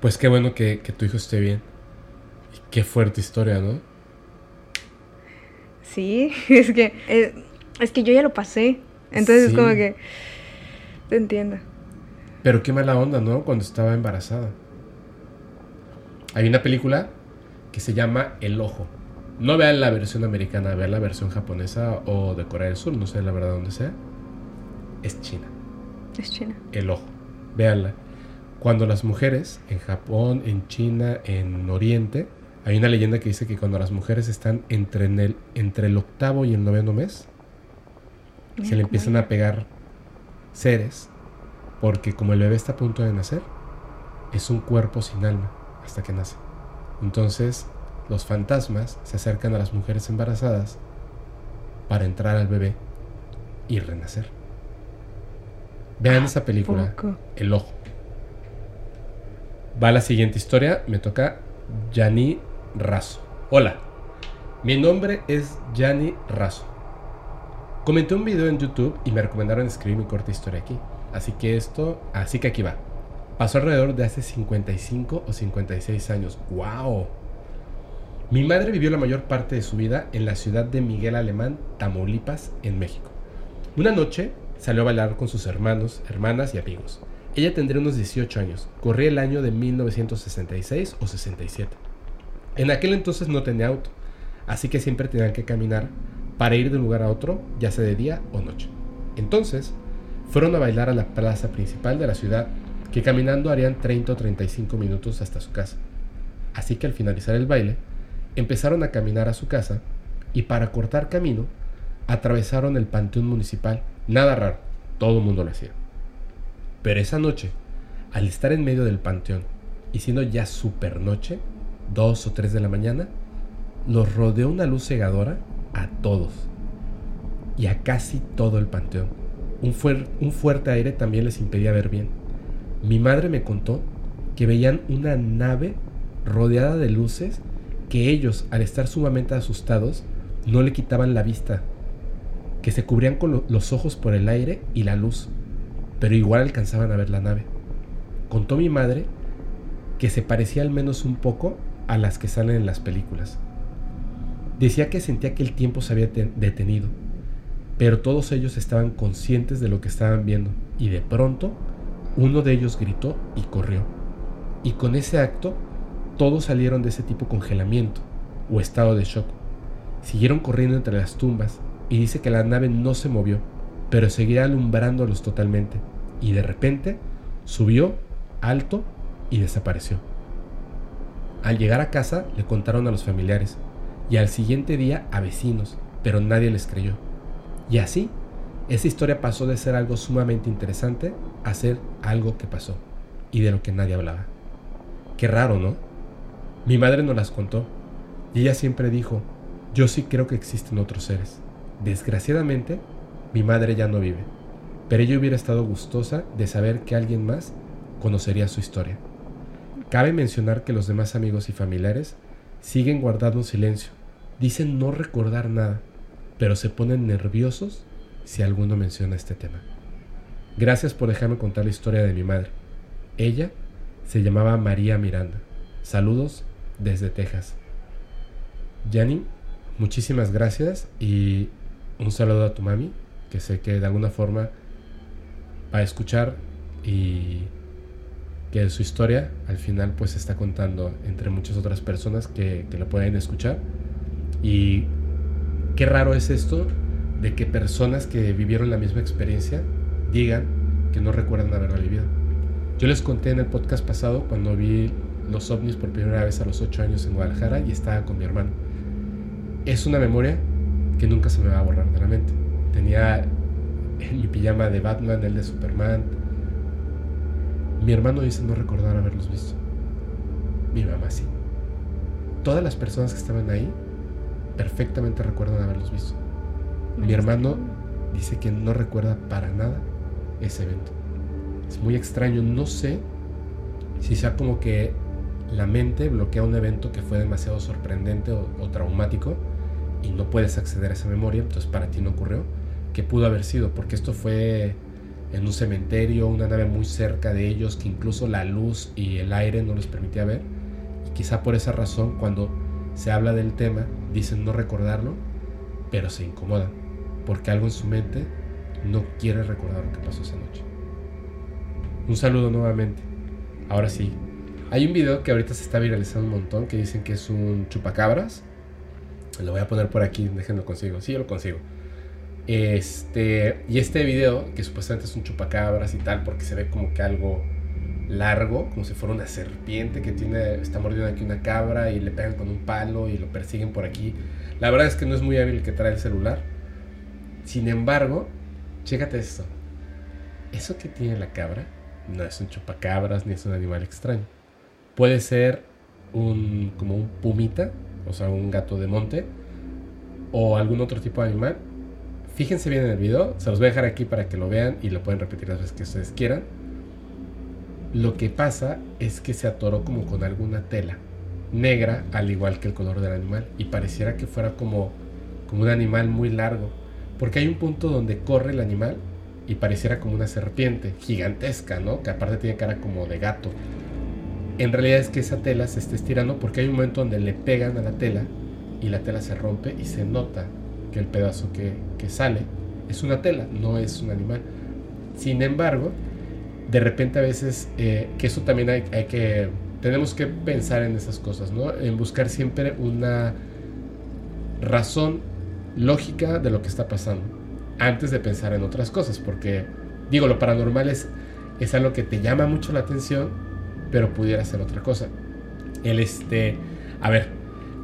Speaker 1: Pues qué bueno que, que tu hijo esté bien. Y qué fuerte historia, ¿no?
Speaker 2: Sí, es que eh, es que yo ya lo pasé. Entonces
Speaker 1: Sí.
Speaker 2: es como que te entiendo.
Speaker 1: Pero qué mala onda, ¿no? Cuando estaba embarazada. Hay una película que se llama El Ojo. No vean la versión americana, vean la versión japonesa o de Corea del Sur, no sé la verdad dónde sea. Es China.
Speaker 2: Es China.
Speaker 1: El Ojo. Véanla. Cuando las mujeres en Japón, en China, en Oriente, hay una leyenda que dice que cuando las mujeres están entre, en el, entre el octavo y el noveno mes, se le empiezan a pegar seres, porque como el bebé está a punto de nacer, es un cuerpo sin alma hasta que nace. Entonces, los fantasmas se acercan a las mujeres embarazadas para entrar al bebé y renacer. Vean esa película, El Ojo. Va la siguiente historia, me toca Yani Razo. Hola, mi nombre es Yani Razo. Comenté un video en YouTube y me recomendaron escribir mi corta historia aquí. Así que esto, así que aquí va. Pasó alrededor de hace 55 o 56 años. ¡Wow! Mi madre vivió la mayor parte de su vida en la ciudad de Miguel Alemán, Tamaulipas, en México. Una noche salió a bailar con sus hermanos, hermanas y amigos. Ella tendría unos 18 años. Corría el año de 1966 o 67. En aquel entonces no tenía auto, así que siempre tenían que caminar para ir de un lugar a otro, ya sea de día o noche. Entonces, fueron a bailar a la plaza principal de la ciudad, que caminando harían 30 o 35 minutos hasta su casa. Así que al finalizar el baile, empezaron a caminar a su casa y para cortar camino, atravesaron el panteón municipal. Nada raro, todo el mundo lo hacía. Pero esa noche, al estar en medio del panteón y siendo ya super noche, dos o tres de la mañana, los rodeó una luz cegadora a todos y a casi todo el panteón. Un, un fuerte aire también les impedía ver bien. Mi madre me contó que veían una nave rodeada de luces que ellos, al estar sumamente asustados, no le quitaban la vista, que se cubrían con los ojos por el aire y la luz, pero igual alcanzaban a ver la nave. Contó mi madre que se parecía al menos un poco a las que salen en las películas. Decía que sentía que el tiempo se había detenido, pero todos ellos estaban conscientes de lo que estaban viendo y de pronto uno de ellos gritó y corrió. Y con ese acto todos salieron de ese tipo congelamiento o estado de shock. Siguieron corriendo entre las tumbas y dice que la nave no se movió, pero seguía alumbrándolos totalmente y de repente subió alto y desapareció. Al llegar a casa le contaron a los familiares y al siguiente día a vecinos, pero nadie les creyó. Y así, esa historia pasó de ser algo sumamente interesante a ser algo que pasó y de lo que nadie hablaba. Qué raro, ¿no? Mi madre nos las contó y ella siempre dijo, yo sí creo que existen otros seres. Desgraciadamente, mi madre ya no vive, pero ella hubiera estado gustosa de saber que alguien más conocería su historia. Cabe mencionar que los demás amigos y familiares siguen guardando silencio Dicen no recordar nada, pero se ponen nerviosos si alguno menciona este tema. Gracias por dejarme contar la historia de mi madre. Ella se llamaba María Miranda. Saludos desde Texas. Janny, muchísimas gracias y un saludo a tu mami, que sé que de alguna forma va a escuchar y que su historia al final pues está contando entre muchas otras personas que, que lo pueden escuchar. Y qué raro es esto de que personas que vivieron la misma experiencia digan que no recuerdan haberla vivido. Yo les conté en el podcast pasado cuando vi los ovnis por primera vez a los 8 años en Guadalajara y estaba con mi hermano. Es una memoria que nunca se me va a borrar de la mente. Tenía mi pijama de Batman, el de Superman. Mi hermano dice no recordar haberlos visto. Mi mamá sí. Todas las personas que estaban ahí perfectamente recuerdan haberlos visto. Mi hermano dice que no recuerda para nada ese evento. Es muy extraño, no sé si sea como que la mente bloquea un evento que fue demasiado sorprendente o, traumático y no puedes acceder a esa memoria, entonces para ti no ocurrió, que pudo haber sido, porque esto fue en un cementerio, una nave muy cerca de ellos, que incluso la luz y el aire no les permitía ver, y quizá por esa razón cuando se habla del tema, dicen no recordarlo, pero se incomodan, porque algo en su mente no quiere recordar lo que pasó esa noche. Un saludo nuevamente. Ahora sí, hay un video que ahorita se está viralizando un montón que dicen que es un chupacabras. Lo voy a poner por aquí, déjenlo consigo. Sí, yo lo consigo. Este, y este video, que supuestamente es un chupacabras y tal, porque se ve como que algo largo, como si fuera una serpiente que tiene, está mordiendo aquí una cabra y le pegan con un palo y lo persiguen por aquí. La verdad es que no es muy hábil que trae el celular. Sin embargo, chécate esto. ¿eso que tiene la cabra? No es un chupacabras ni es un animal extraño. Puede ser un como un pumita, o sea, un gato de monte, o algún otro tipo de animal. Fíjense bien en el video, se los voy a dejar aquí para que lo vean y lo pueden repetir las veces que ustedes quieran. Lo que pasa es que se atoró como con alguna tela negra, al igual que el color del animal, y pareciera que fuera como, como un animal muy largo, porque hay un punto donde corre el animal y pareciera como una serpiente gigantesca, ¿no? Que aparte tiene cara como de gato. En realidad es que esa tela se está estirando porque hay un momento donde le pegan a la tela y la tela se rompe y se nota que el pedazo que, sale es una tela, no es un animal. Sin embargo, de repente a veces, eh, que eso también hay, hay, que, tenemos que pensar en esas cosas, ¿no? En buscar siempre una razón lógica de lo que está pasando, antes de pensar en otras cosas, porque, digo, lo paranormal es, es algo que te llama mucho la atención, pero pudiera ser otra cosa. El este, a ver,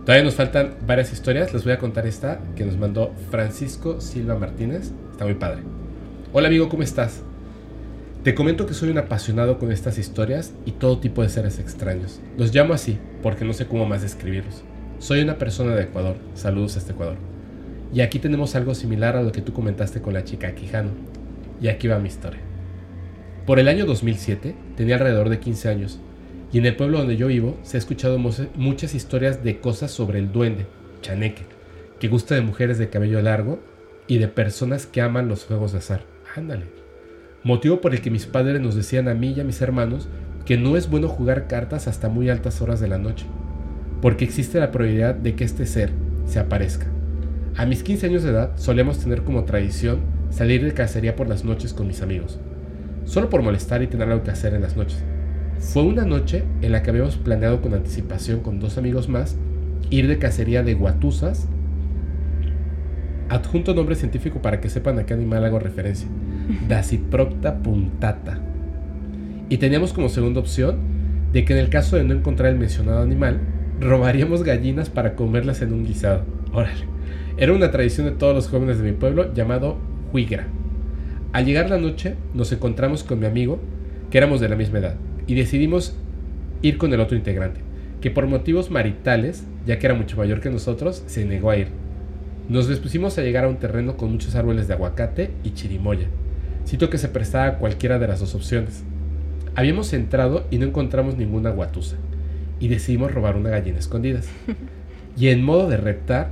Speaker 1: todavía nos faltan varias historias. Les voy a contar esta que nos mandó Francisco Silva Martínez. Está muy padre. Hola amigo, ¿cómo estás? Te comento que soy un apasionado con estas historias y todo tipo de seres extraños. Los llamo así porque no sé cómo más describirlos. Soy una persona de Ecuador. Saludos a este Ecuador. Y aquí tenemos algo similar a lo que tú comentaste con la chica Quijano. Y aquí va mi historia. Por el año 2007 tenía alrededor de 15 años y en el pueblo donde yo vivo se ha escuchado muchas historias de cosas sobre el duende, chaneque, que gusta de mujeres de cabello largo y de personas que aman los juegos de azar. Ándale. Motivo por el que mis padres nos decían a mí y a mis hermanos que no es bueno jugar cartas hasta muy altas horas de la noche, porque existe la probabilidad de que este ser se aparezca. A mis 15 años de edad solemos tener como tradición salir de cacería por las noches con mis amigos solo por molestar y tener algo que hacer en las noches. Fue una noche en la que habíamos planeado con anticipación con dos amigos más ir de cacería de guatusas. Adjunto nombre científico para que sepan a qué animal hago referencia. Daciprocta puntata. Y teníamos como segunda opción de que en el caso de no encontrar el mencionado animal, robaríamos gallinas para comerlas en un guisado. Órale. Era una tradición de todos los jóvenes de mi pueblo llamado huigra al llegar la noche nos encontramos con mi amigo, que éramos de la misma edad, y decidimos ir con el otro integrante, que por motivos maritales, ya que era mucho mayor que nosotros, se negó a ir. Nos dispusimos a llegar a un terreno con muchos árboles de aguacate y chirimoya, sitio que se prestaba a cualquiera de las dos opciones. Habíamos entrado y no encontramos ninguna guatusa, y decidimos robar una gallina escondidas. Y en modo de reptar,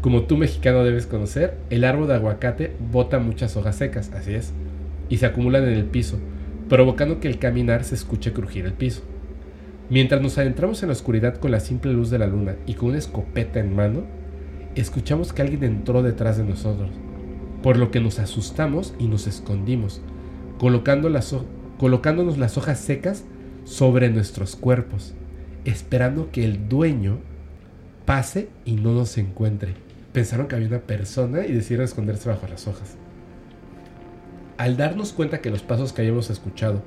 Speaker 1: como tú mexicano debes conocer, el árbol de aguacate bota muchas hojas secas, así es, y se acumulan en el piso, provocando que el caminar se escuche crujir el piso. Mientras nos adentramos en la oscuridad con la simple luz de la luna y con una escopeta en mano, escuchamos que alguien entró detrás de nosotros, por lo que nos asustamos y nos escondimos, colocándonos las hojas secas sobre nuestros cuerpos, esperando que el dueño pase y no nos encuentre pensaron que había una persona y decidieron esconderse bajo las hojas. Al darnos cuenta que los pasos que habíamos escuchado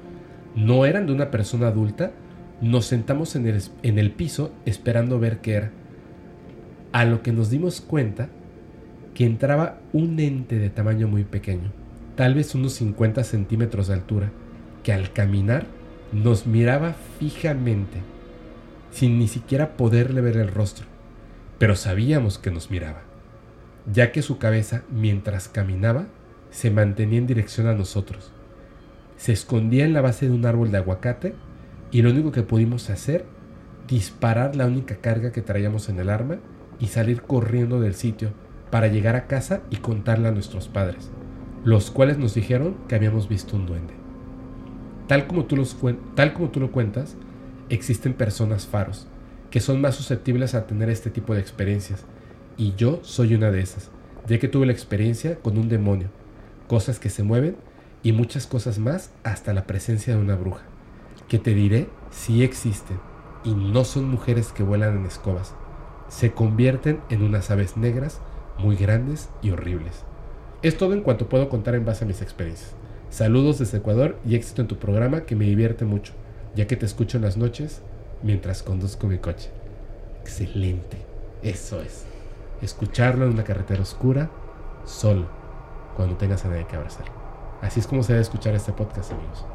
Speaker 1: no eran de una persona adulta, nos sentamos en el, en el piso esperando ver qué era. A lo que nos dimos cuenta que entraba un ente de tamaño muy pequeño, tal vez unos 50 centímetros de altura, que al caminar nos miraba fijamente, sin ni siquiera poderle ver el rostro, pero sabíamos que nos miraba ya que su cabeza, mientras caminaba, se mantenía en dirección a nosotros. Se escondía en la base de un árbol de aguacate y lo único que pudimos hacer, disparar la única carga que traíamos en el arma y salir corriendo del sitio para llegar a casa y contarle a nuestros padres, los cuales nos dijeron que habíamos visto un duende. Tal como tú, los, tal como tú lo cuentas, existen personas faros, que son más susceptibles a tener este tipo de experiencias, y yo soy una de esas, ya que tuve la experiencia con un demonio, cosas que se mueven y muchas cosas más hasta la presencia de una bruja, que te diré si existen y no son mujeres que vuelan en escobas, se convierten en unas aves negras muy grandes y horribles. Es todo en cuanto puedo contar en base a mis experiencias. Saludos desde Ecuador y éxito en tu programa que me divierte mucho, ya que te escucho en las noches mientras conduzco mi coche. Excelente, eso es escucharlo en una carretera oscura, solo, cuando tengas a nadie que abrazar. Así es como se debe escuchar este podcast, amigos.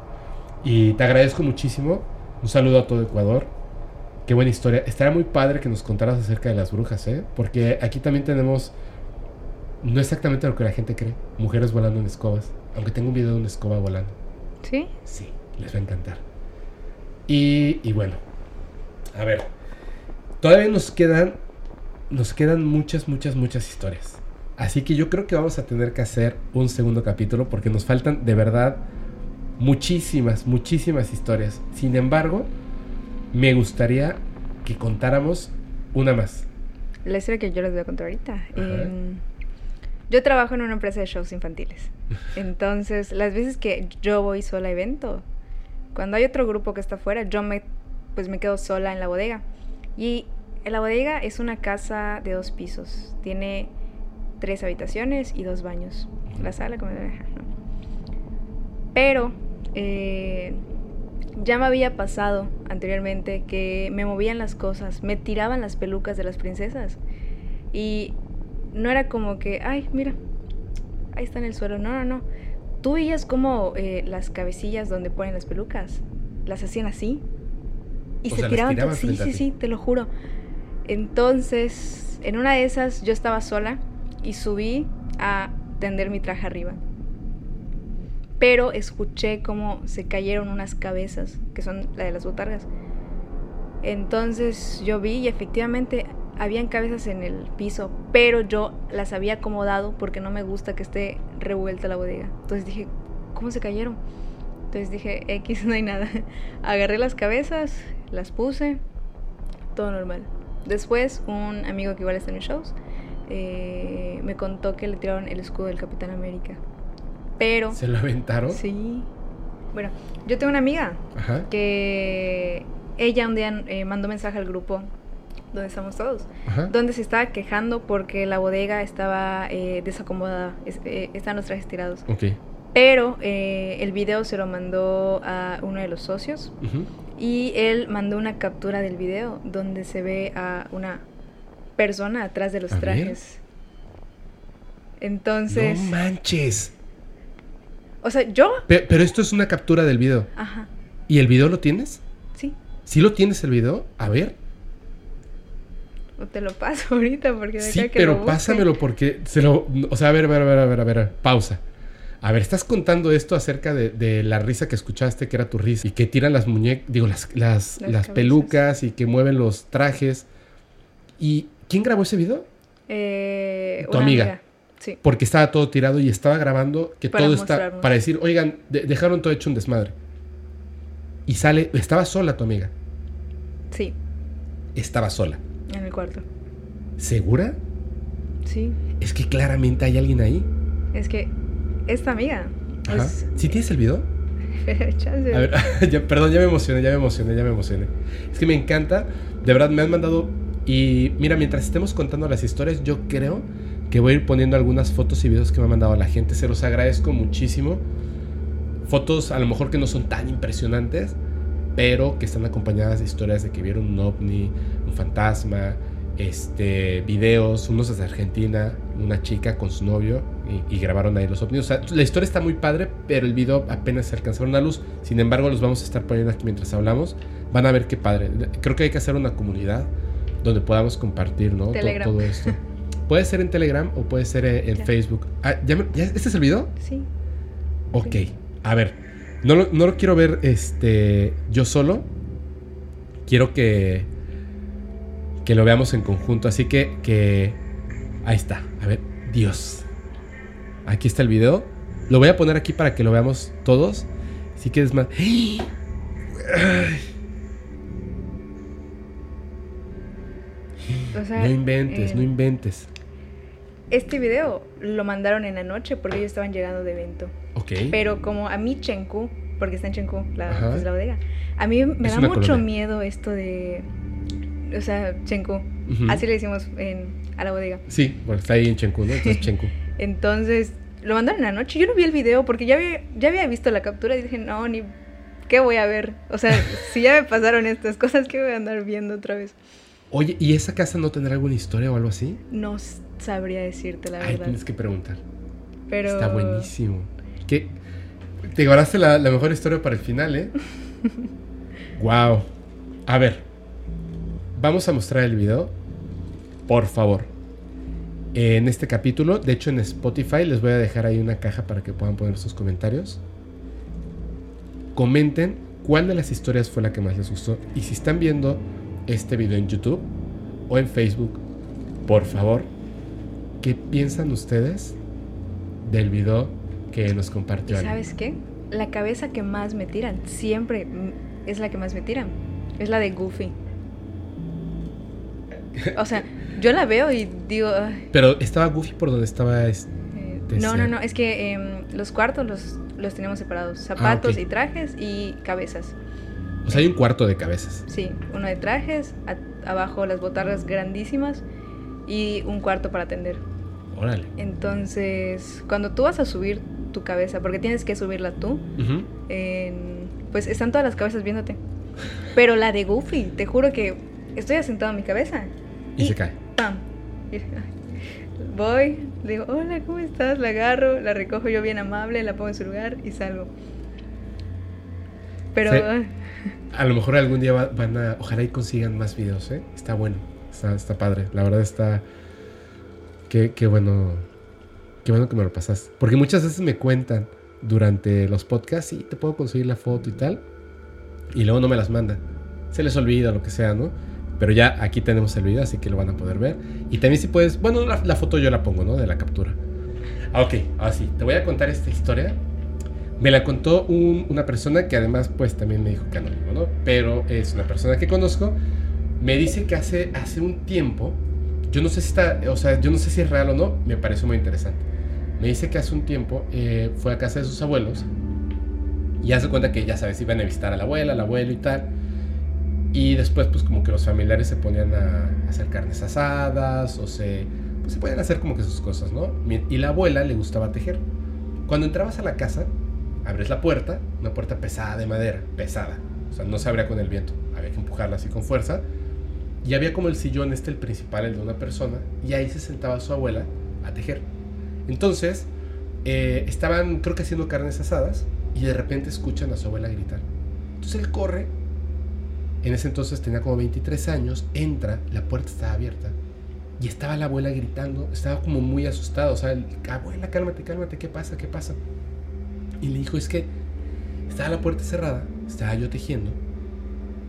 Speaker 1: Y te agradezco muchísimo. Un saludo a todo Ecuador. Qué buena historia. Estaría muy padre que nos contaras acerca de las brujas, ¿eh? Porque aquí también tenemos, no exactamente lo que la gente cree, mujeres volando en escobas. Aunque tengo un video de una escoba volando.
Speaker 2: ¿Sí?
Speaker 1: Sí, les va a encantar. Y, y bueno, a ver, todavía nos quedan, nos quedan muchas, muchas, muchas historias. Así que yo creo que vamos a tener que hacer un segundo capítulo porque nos faltan de verdad muchísimas, muchísimas historias. Sin embargo, me gustaría que contáramos una más.
Speaker 2: La historia que yo les voy a contar ahorita. Eh, yo trabajo en una empresa de shows infantiles. Entonces, las veces que yo voy sola a evento, cuando hay otro grupo que está afuera, yo me, pues me quedo sola en la bodega. Y la bodega es una casa de dos pisos. Tiene tres habitaciones y dos baños. La sala, como... Pero eh, ya me había pasado anteriormente que me movían las cosas, me tiraban las pelucas de las princesas. Y no era como que, ay, mira, ahí está en el suelo. No, no, no. Tú veías como eh, las cabecillas donde ponen las pelucas, las hacían así. Y
Speaker 1: O
Speaker 2: se
Speaker 1: sea, las
Speaker 2: tiraban.
Speaker 1: tiraban
Speaker 2: sí, sí, sí, te lo juro. Entonces, en una de esas yo estaba sola y subí a tender mi traje arriba. Pero escuché como se cayeron unas cabezas, que son la de las botargas. Entonces yo vi y efectivamente habían cabezas en el piso, pero yo las había acomodado porque no me gusta que esté revuelta la bodega. Entonces dije, ¿cómo se cayeron? Entonces dije, X, no hay nada. Agarré las cabezas, las puse, todo normal. Después, un amigo que igual está en mis shows eh, me contó que le tiraron el escudo del Capitán América. Pero,
Speaker 1: ¿Se lo aventaron?
Speaker 2: sí. Bueno, yo tengo una amiga
Speaker 1: Ajá.
Speaker 2: que ella un día eh, mandó mensaje al grupo donde estamos todos,
Speaker 1: Ajá.
Speaker 2: donde se estaba quejando porque la bodega estaba eh, desacomodada, es- eh, estaban los trajes tirados.
Speaker 1: Ok.
Speaker 2: Pero el video se lo mandó a uno de los socios
Speaker 1: Ujú.
Speaker 2: Y él mandó una captura del video donde se ve a una persona atrás de los
Speaker 1: A ver.
Speaker 2: trajes. Entonces,
Speaker 1: No manches.
Speaker 2: o sea, yo,
Speaker 1: Pe- pero esto es una captura del video.
Speaker 2: ajá,
Speaker 1: ¿Y el video lo tienes?
Speaker 2: sí,
Speaker 1: ¿Sí lo tienes el video? A ver.
Speaker 2: o te lo paso ahorita porque
Speaker 1: Sí,
Speaker 2: que lo
Speaker 1: pero
Speaker 2: busque.
Speaker 1: pásamelo porque se lo... O sea, a ver, a ver, a ver, a ver, a ver, pausa. A ver, estás contando esto acerca de, de la risa que escuchaste, que era tu risa, y que tiran las muñecas, digo, las, las,
Speaker 2: Las
Speaker 1: las
Speaker 2: cabezas.
Speaker 1: pelucas y que mueven los trajes. ¿Y quién grabó ese video?
Speaker 2: Eh,
Speaker 1: Tu
Speaker 2: una
Speaker 1: amiga.
Speaker 2: Sí.
Speaker 1: Porque estaba todo tirado y estaba grabando que
Speaker 2: Para
Speaker 1: todo está... Para decir, oigan, de- dejaron todo hecho un desmadre. Y sale, estaba sola tu amiga.
Speaker 2: Sí,
Speaker 1: Estaba sola.
Speaker 2: en el cuarto.
Speaker 1: ¿Segura?
Speaker 2: Sí,
Speaker 1: Es que claramente hay alguien ahí.
Speaker 2: es que esta amiga. Pues,
Speaker 1: ¿Sí tienes el video?
Speaker 2: chance.
Speaker 1: A ver, ya- perdón, ya me emocioné, ya me emocioné, ya me emocioné. Es que me encanta, de verdad me han mandado y mira, mientras estemos contando las historias, yo creo que voy a ir poniendo algunas fotos y videos que me ha mandado la gente, se los agradezco muchísimo. Fotos a lo mejor que no son tan impresionantes, pero que están acompañadas de historias de que vieron un ovni, un fantasma, este, videos, unos desde Argentina, una chica con su novio y, y grabaron ahí los ovnis. O sea, la historia está muy padre, pero el video apenas se alcanzaron a luz. Sin embargo, los vamos a estar poniendo aquí mientras hablamos. Van a ver qué padre. Creo que hay que hacer una comunidad donde podamos compartir, ¿no? Todo esto. Puede ser en Telegram o puede ser eh, en. Facebook. Ah, ¿ya me- ya- ¿Este es el video?
Speaker 2: Sí.
Speaker 1: Ok,
Speaker 2: Sí.
Speaker 1: a ver, no lo, no lo quiero ver este, yo solo. Quiero que, que lo veamos en conjunto. Así que, que... Ahí está. A ver, Dios. Aquí está el video. Lo voy a poner aquí para que lo veamos todos. Si quieres más... ¡Ay!
Speaker 2: O sea,
Speaker 1: No inventes,
Speaker 2: eh,
Speaker 1: no inventes.
Speaker 2: Este video lo mandaron en la noche porque ellos estaban llegando de evento.
Speaker 1: Ok.
Speaker 2: Pero como a mí Chenku, porque está en Chenku, la, pues, la bodega, a mí me
Speaker 1: Es
Speaker 2: da mucho
Speaker 1: colonia.
Speaker 2: miedo esto de... O sea, Chenku. Así le decimos en, a la bodega.
Speaker 1: Sí, bueno, está ahí en Chenku, ¿no? Entonces Chenku.
Speaker 2: Entonces, lo mandaron en la noche. Yo no vi el video porque ya había, ya había visto la captura y dije, no, ni... ¿Qué voy a ver? O sea, si ya me pasaron estas cosas, ¿qué voy a andar viendo otra vez?
Speaker 1: Oye, ¿y esa casa no tendrá alguna historia o algo así?
Speaker 2: No sabría decirte la
Speaker 1: Ay,
Speaker 2: verdad.
Speaker 1: tienes que preguntar.
Speaker 2: Pero
Speaker 1: Está buenísimo. que te guardaste la, la mejor historia para el final, ¿eh? wow. A ver, vamos a mostrar el video, por favor. En este capítulo, de hecho en Spotify les voy a dejar ahí una caja para que puedan poner sus comentarios. Comenten cuál de las historias fue la que más les gustó. Y si están viendo este video en YouTube o en Facebook, por favor, ¿qué piensan ustedes del video que nos compartió?
Speaker 2: ¿Y ¿Sabes qué? La cabeza que más me tiran, siempre es la que más me tiran. Es la de Goofy. O sea, yo la veo y digo...
Speaker 1: Pero estaba Goofy por donde estaba... Este,
Speaker 2: no, no, no, es que em, los cuartos los, los tenemos separados. Ah, Zapatos y trajes y cabezas.
Speaker 1: O sea, hay un cuarto de cabezas.
Speaker 2: Sí, uno de trajes, abajo las botargas grandísimas y un cuarto para atender.
Speaker 1: Órale.
Speaker 2: Entonces, cuando tú vas a subir tu cabeza, porque tienes que subirla tú, pues están todas las cabezas viéndote. Pero la de Goofy, te juro que estoy asentado en mi cabeza.
Speaker 1: Y, se cae.
Speaker 2: ¡Pam! voy, le digo, hola, ¿cómo estás? La agarro, la recojo yo bien amable, la pongo en su lugar y salgo. Pero...
Speaker 1: a lo mejor algún día van a... Ojalá y consigan más videos, ¿eh? Está bueno, está, está padre. La verdad está... Qué, qué bueno... Qué bueno que me lo pasaste. Porque muchas veces me cuentan durante los podcasts, sí, te puedo conseguir la foto y tal. Y luego no me las mandan. Se les olvida lo que sea, ¿no? Pero ya aquí tenemos el video, así que lo van a poder ver. Y también si puedes, bueno, la, foto yo la pongo, ¿no? De la captura. Ah, ok, así, te voy a contar esta historia. Me la contó una persona que además pues también me dijo que anónimo, ¿no? Pero es una persona que conozco. Me dice que hace, hace un tiempo, yo no sé si está, o sea, yo no sé si es real o no, me parece muy interesante. Me dice que hace un tiempo eh, fue a casa de sus abuelos y hace cuenta que ya sabes, iban a visitar a la abuela, al abuelo y tal. Y después, pues como que los familiares se ponían a hacer carnes asadas o se, pues, se podían hacer como que sus cosas, ¿no? Y la abuela le gustaba tejer. Cuando entrabas a la casa, abres la puerta, una puerta pesada de madera, pesada. O sea, no se abría con el viento, había que empujarla así con fuerza. Y había como el sillón este, el principal, el de una persona, y ahí se sentaba su abuela a tejer. Entonces, eh, estaban, creo que haciendo carnes asadas, y de repente escuchan a su abuela gritar. Entonces él corre en ese entonces tenía como 23 años, entra, la puerta estaba abierta y estaba la abuela gritando, estaba como muy asustado, o sea, abuela, cálmate, cálmate, ¿qué pasa? ¿Qué pasa? Y le dijo, es que estaba la puerta cerrada, estaba yo tejiendo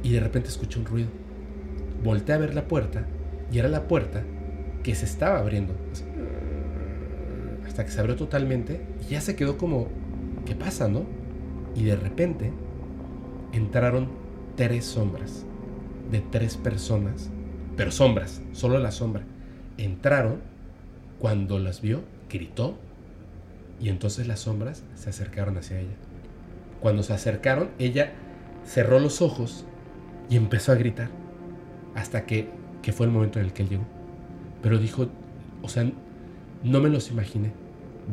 Speaker 1: y de repente escuché un ruido. Volté a ver la puerta y era la puerta que se estaba abriendo. Hasta que se abrió totalmente y ya se quedó como, ¿qué pasa, no? Y de repente entraron tres sombras de tres personas, pero sombras, solo la sombra. Entraron, cuando las vio, gritó y entonces las sombras se acercaron hacia ella. Cuando se acercaron, ella cerró los ojos y empezó a gritar hasta que, que fue el momento en el que él llegó. Pero dijo, o sea, no me los imaginé.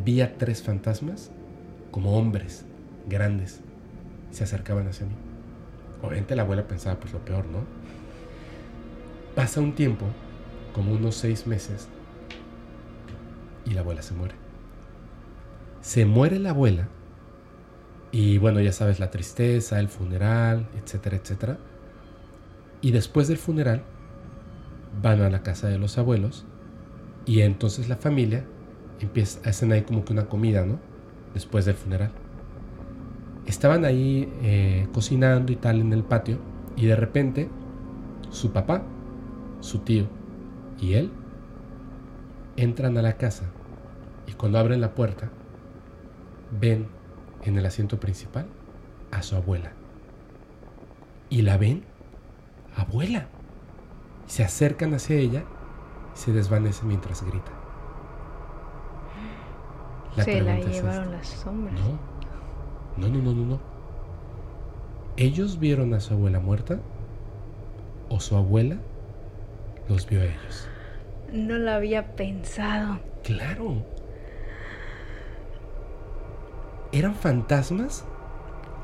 Speaker 1: Vi a tres fantasmas como hombres grandes se acercaban hacia mí. Obviamente la abuela pensaba pues lo peor, ¿no? Pasa un tiempo, como unos seis meses, y la abuela se muere. Se muere la abuela, y bueno, ya sabes, la tristeza, el funeral, etcétera, etcétera. Y después del funeral, van a la casa de los abuelos, y entonces la familia empieza, hacen ahí como que una comida, ¿no? Después del funeral estaban ahí eh, cocinando y tal en el patio y de repente su papá, su tío y él entran a la casa y cuando abren la puerta ven en el asiento principal a su abuela. Y la ven, abuela. Se acercan hacia ella y se desvanece mientras grita.
Speaker 2: se la llevaron las sombras.
Speaker 1: No, no, no, no, no. ¿Ellos vieron a su abuela muerta? ¿O su abuela los vio a ellos?
Speaker 2: No lo había pensado.
Speaker 1: Claro. ¿Eran fantasmas?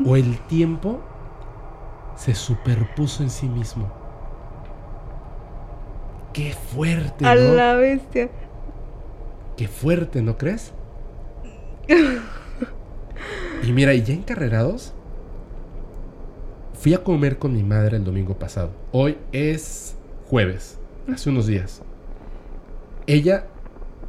Speaker 1: ¿O el tiempo se superpuso en sí mismo? ¡Qué fuerte!
Speaker 2: A la bestia.
Speaker 1: ¡Qué fuerte, ¿no crees? Y mira, y ya encarrerados, fui a comer con mi madre el domingo pasado. Hoy es jueves, hace unos días. Ella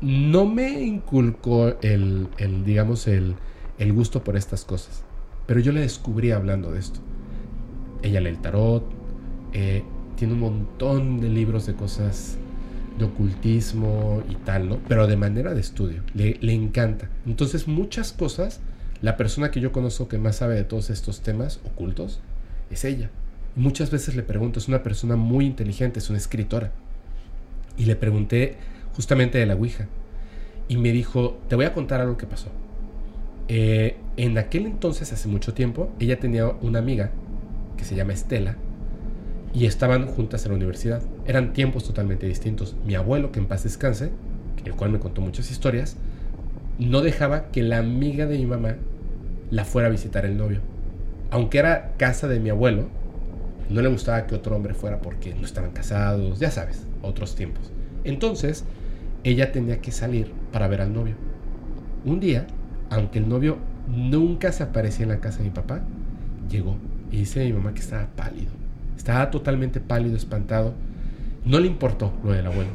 Speaker 1: no me inculcó el, el digamos, el, el gusto por estas cosas. Pero yo le descubrí hablando de esto. Ella lee el tarot, eh, tiene un montón de libros de cosas de ocultismo y tal, ¿no? Pero de manera de estudio, le, le encanta. Entonces muchas cosas, la persona que yo conozco que más sabe de todos estos temas ocultos es ella. Muchas veces le pregunto, es una persona muy inteligente, es una escritora. Y le pregunté justamente de la Ouija. Y me dijo, te voy a contar algo que pasó. Eh, en aquel entonces, hace mucho tiempo, ella tenía una amiga que se llama Estela y estaban juntas en la universidad. Eran tiempos totalmente distintos. Mi abuelo, que en paz descanse, el cual me contó muchas historias, no dejaba que la amiga de mi mamá la fuera a visitar el novio. Aunque era casa de mi abuelo, no le gustaba que otro hombre fuera porque no estaban casados, ya sabes, otros tiempos. Entonces, ella tenía que salir para ver al novio. Un día, aunque el novio nunca se aparecía en la casa de mi papá, llegó y dice a mi mamá que estaba pálido. Estaba totalmente pálido, espantado. No le importó lo del abuelo.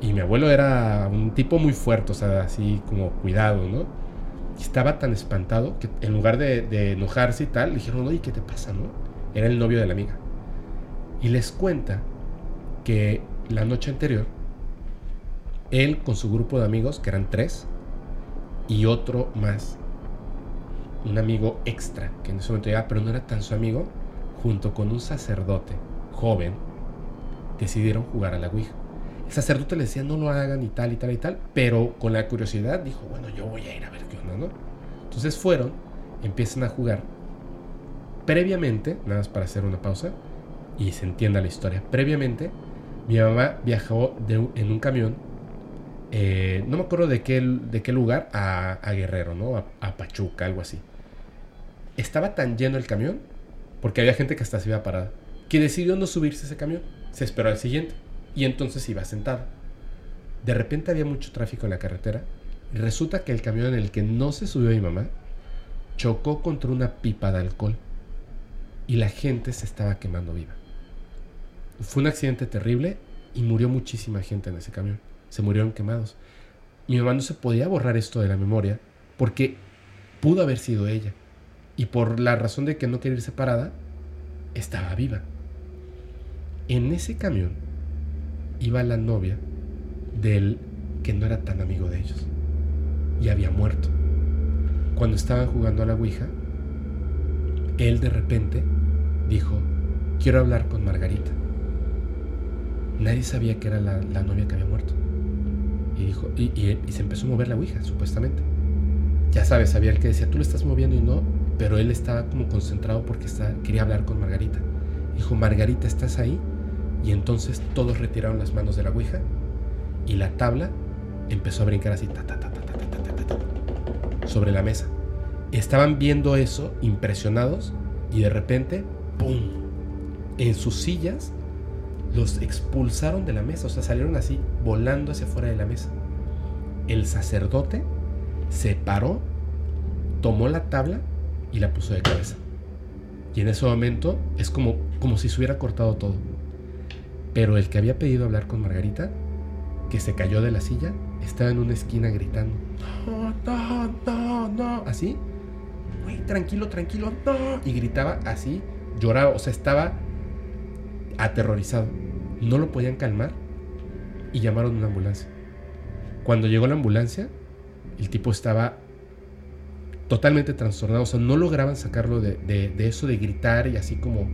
Speaker 1: Y mi abuelo era un tipo muy fuerte, o sea, así como cuidado, ¿no? Estaba tan espantado que en lugar de, enojarse y tal, le dijeron, oye, ¿qué te pasa, no? Era el novio de la amiga. Y les cuenta que la noche anterior, él con su grupo de amigos, que eran tres, y otro más, un amigo extra, que en ese momento ya, pero no era tan su amigo, junto con un sacerdote joven, decidieron jugar a la Ouija. El sacerdote le decía no lo hagan y tal y tal y tal, pero con la curiosidad dijo, bueno, yo voy a ir a ver qué onda, ¿no? Entonces fueron, empiezan a jugar. Previamente, nada más para hacer una pausa y se entienda la historia, previamente mi mamá viajó en un camión, eh, no me acuerdo de qué, de qué lugar, a, Guerrero, ¿no? a Pachuca, algo así estaba tan lleno el camión, porque había gente que hasta se iba parada, que decidió no subirse ese camión. Se esperó al siguiente y entonces iba sentado. De repente había mucho tráfico en la carretera resulta que el camión en el que no se subió mi mamá chocó contra una pipa de alcohol y la gente se estaba quemando viva. Fue un accidente terrible y murió muchísima gente en ese camión. Se murieron quemados. Mi mamá no se podía borrar esto de la memoria porque pudo haber sido ella y por la razón de que no quería ir separada, estaba viva. En ese camión iba la novia del que no era tan amigo de ellos y había muerto. Cuando estaban jugando a la Ouija, él de repente dijo, quiero hablar con Margarita. Nadie sabía que era la, novia que había muerto. Y, dijo, y, se empezó a mover la Ouija, supuestamente. Ya sabes, sabía el que decía, tú lo estás moviendo y no, pero él estaba como concentrado porque quería hablar con Margarita. Dijo, Margarita, ¿estás ahí? Y entonces todos retiraron las manos de la Ouija y la tabla empezó a brincar así sobre la mesa. Estaban viendo eso impresionados y de repente, ¡pum! En sus sillas los expulsaron de la mesa, o sea, salieron así volando hacia afuera de la mesa. El sacerdote se paró, tomó la tabla y la puso de cabeza. Y en ese momento es como, como si se hubiera cortado todo. Pero el que había pedido hablar con Margarita, que se cayó de la silla, estaba en una esquina gritando. No, no, no, no. Así. Güey, tranquilo, tranquilo, no. Y gritaba así, lloraba, o sea, estaba aterrorizado. No lo podían calmar y llamaron una ambulancia. Cuando llegó la ambulancia, el tipo estaba totalmente trastornado, o sea, no lograban sacarlo de, eso de gritar y así como,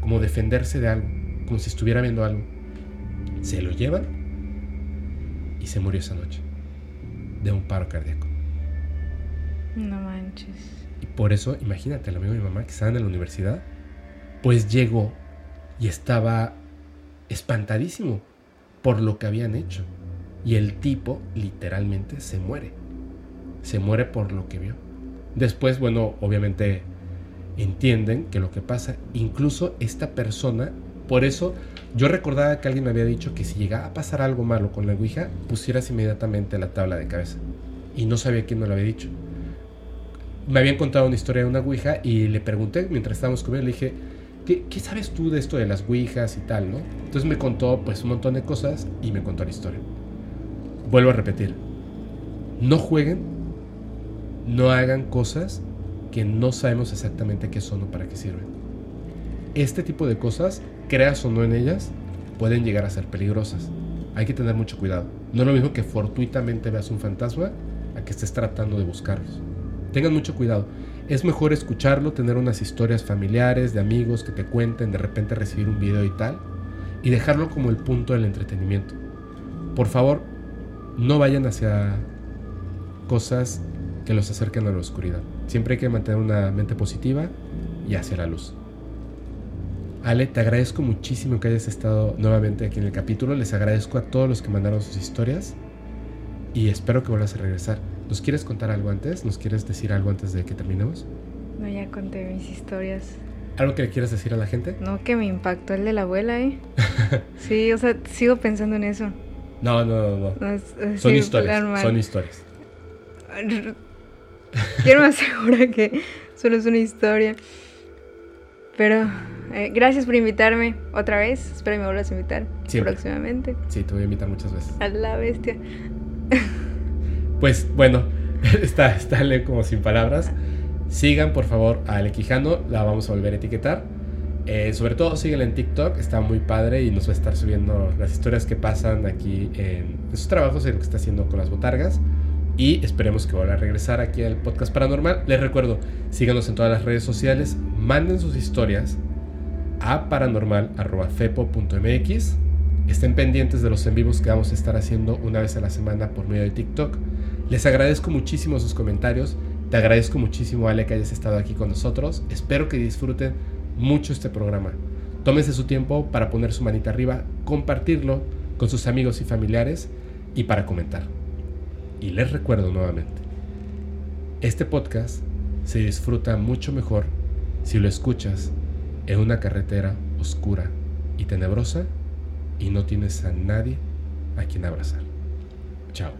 Speaker 1: como defenderse de algo, como si estuviera viendo algo. Se lo llevan y se murió esa noche de un paro cardíaco.
Speaker 2: No manches.
Speaker 1: Y por eso, imagínate, el amigo de mi mamá que estaba en la universidad, pues llegó y estaba espantadísimo por lo que habían hecho. Y el tipo literalmente se muere. Se muere por lo que vio. Después, bueno, obviamente entienden que lo que pasa, incluso esta persona, por eso yo recordaba que alguien me había dicho que si llegaba a pasar algo malo con la Ouija, pusieras inmediatamente la tabla de cabeza. Y no sabía quién me lo había dicho. me habían contado una historia de una Ouija y le pregunté mientras estábamos comiendo, le dije, ¿qué, ¿qué, sabes tú de esto de las Ouijas y tal, no? Entonces me contó pues un montón de cosas y me contó la historia. Vuelvo a repetir, no jueguen, no hagan cosas que no sabemos exactamente qué son o para qué sirven. Este tipo de cosas, creas o no en ellas, pueden llegar a ser peligrosas. Hay que tener mucho cuidado. No es lo mismo que fortuitamente veas un fantasma a que estés tratando de buscarlos. Tengan mucho cuidado. Es mejor escucharlo, tener unas historias familiares, de amigos que te cuenten, de repente recibir un video y tal, y dejarlo como el punto del entretenimiento. Por favor, no vayan hacia cosas que los acerquen a la oscuridad. Siempre hay que mantener una mente positiva y hacia la luz. Ale, te agradezco muchísimo que hayas estado nuevamente aquí en el capítulo. Les agradezco a todos los que mandaron sus historias y espero que vuelvas a regresar. ¿Nos quieres contar algo antes? ¿Nos quieres decir algo antes de que terminemos?
Speaker 2: No, ya conté mis historias.
Speaker 1: ¿Algo que le quieras decir a la gente?
Speaker 2: No, que me impactó el de la abuela, ¿eh? sí, o sea, sigo pensando en eso.
Speaker 1: No, no, no. no. son historias. Son historias.
Speaker 2: Quiero me asegura que solo es una historia. Pero eh, gracias por invitarme otra vez. Espero que me vuelvas a invitar próximamente.
Speaker 1: Sí, te voy a invitar muchas veces.
Speaker 2: A la bestia.
Speaker 1: Pues bueno, está, está como sin palabras. Sigan por favor a Ale Quijano, la vamos a volver a etiquetar. Eh, sobre todo síguela en TikTok, está muy padre y nos va a estar subiendo las historias que pasan aquí en, sus trabajos, en lo que está haciendo con las botargas. Y esperemos que vuelva a regresar aquí al podcast paranormal. Les recuerdo, síganos en todas las redes sociales, manden sus historias a paranormal.fepo.mx. Estén pendientes de los en vivos que vamos a estar haciendo una vez a la semana por medio de TikTok. Les agradezco muchísimo sus comentarios. Te agradezco muchísimo, Ale, que hayas estado aquí con nosotros. Espero que disfruten mucho este programa. Tómese su tiempo para poner su manita arriba, compartirlo con sus amigos y familiares y para comentar. Y les recuerdo nuevamente, este podcast se disfruta mucho mejor si lo escuchas en una carretera oscura y tenebrosa y no tienes a nadie a quien abrazar. Chao.